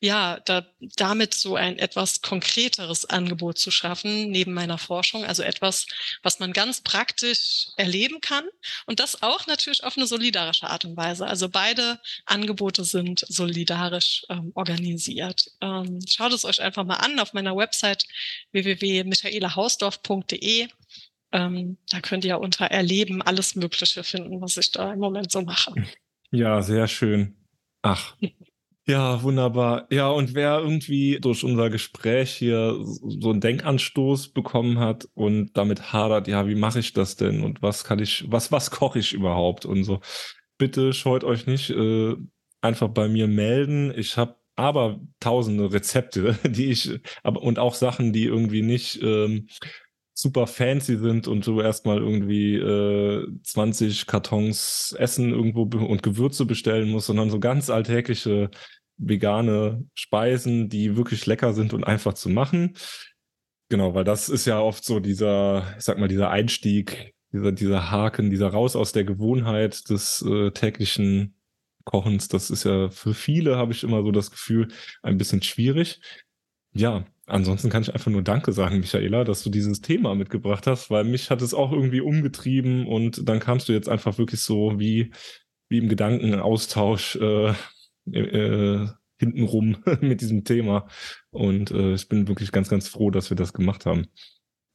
ja, da, damit so ein etwas konkreteres Angebot zu schaffen neben meiner Forschung, also etwas, was man ganz praktisch erleben kann und das auch natürlich auf eine solidarische Art und Weise. Also beide Angebote sind solidarisch ähm, organisiert. Ähm, schaut es euch einfach mal an auf meiner Website www.michaelahausdorf.de. Ähm, da könnt ihr unter Erleben alles Mögliche finden, was ich da im Moment so mache. Ja, sehr schön. Ach, [laughs] ja, wunderbar. Ja, und wer irgendwie durch unser Gespräch hier so einen Denkanstoß bekommen hat und damit hadert, ja, wie mache ich das denn und was kann ich, was, was koche ich überhaupt und so, bitte scheut euch nicht, äh, einfach bei mir melden. Ich habe aber tausende Rezepte, [laughs] die ich, aber und auch Sachen, die irgendwie nicht ähm, super fancy sind und du erstmal irgendwie äh, 20 Kartons Essen irgendwo und Gewürze bestellen musst, sondern so ganz alltägliche vegane Speisen, die wirklich lecker sind und einfach zu machen. Genau, weil das ist ja oft so dieser, ich sag mal, dieser Einstieg, dieser, dieser Haken, dieser raus aus der Gewohnheit des äh, täglichen Kochens. Das ist ja für viele, habe ich immer so das Gefühl, ein bisschen schwierig. Ja, ansonsten kann ich einfach nur Danke sagen, Michaela, dass du dieses Thema mitgebracht hast, weil mich hat es auch irgendwie umgetrieben und dann kamst du jetzt einfach wirklich so wie, wie im Gedankenaustausch äh, äh, hintenrum [laughs] mit diesem Thema. Und äh, ich bin wirklich ganz, ganz froh, dass wir das gemacht haben.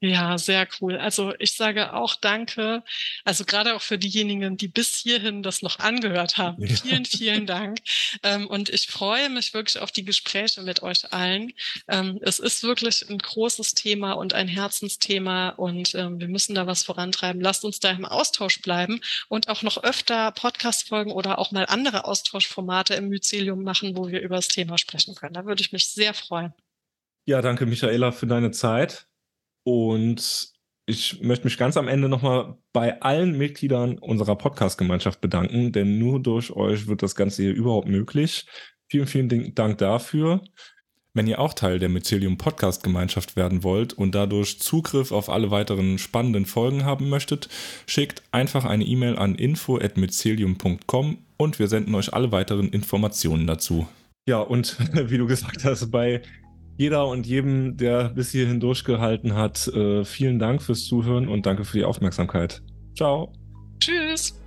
Ja, sehr cool. Also ich sage auch Danke. Also gerade auch für diejenigen, die bis hierhin das noch angehört [laughs] haben. Ja. Vielen, vielen Dank. Ähm, und ich freue mich wirklich auf die Gespräche mit euch allen. Ähm, es ist wirklich ein großes Thema und ein Herzensthema und ähm, wir müssen da was vorantreiben. Lasst uns da im Austausch bleiben und auch noch öfter Podcast-Folgen oder auch mal andere Austauschformate im Mycelium machen, wo wir über das Thema sprechen können. Da würde ich mich sehr freuen. Ja, danke Michaela für deine Zeit. Und ich möchte mich ganz am Ende nochmal bei allen Mitgliedern unserer Podcast-Gemeinschaft bedanken, denn nur durch euch wird das Ganze hier überhaupt möglich. Vielen, vielen Dank dafür. Wenn ihr auch Teil der Mycelium Podcast Gemeinschaft werden wollt und dadurch Zugriff auf alle weiteren spannenden Folgen haben möchtet, schickt einfach eine E-Mail an info@mycelium.com und wir senden euch alle weiteren Informationen dazu. Ja, und [laughs] wie du gesagt hast, bei jeder und jedem, der bis hierhin durchgehalten hat. Äh, vielen Dank fürs Zuhören und danke für die Aufmerksamkeit. Ciao. Tschüss.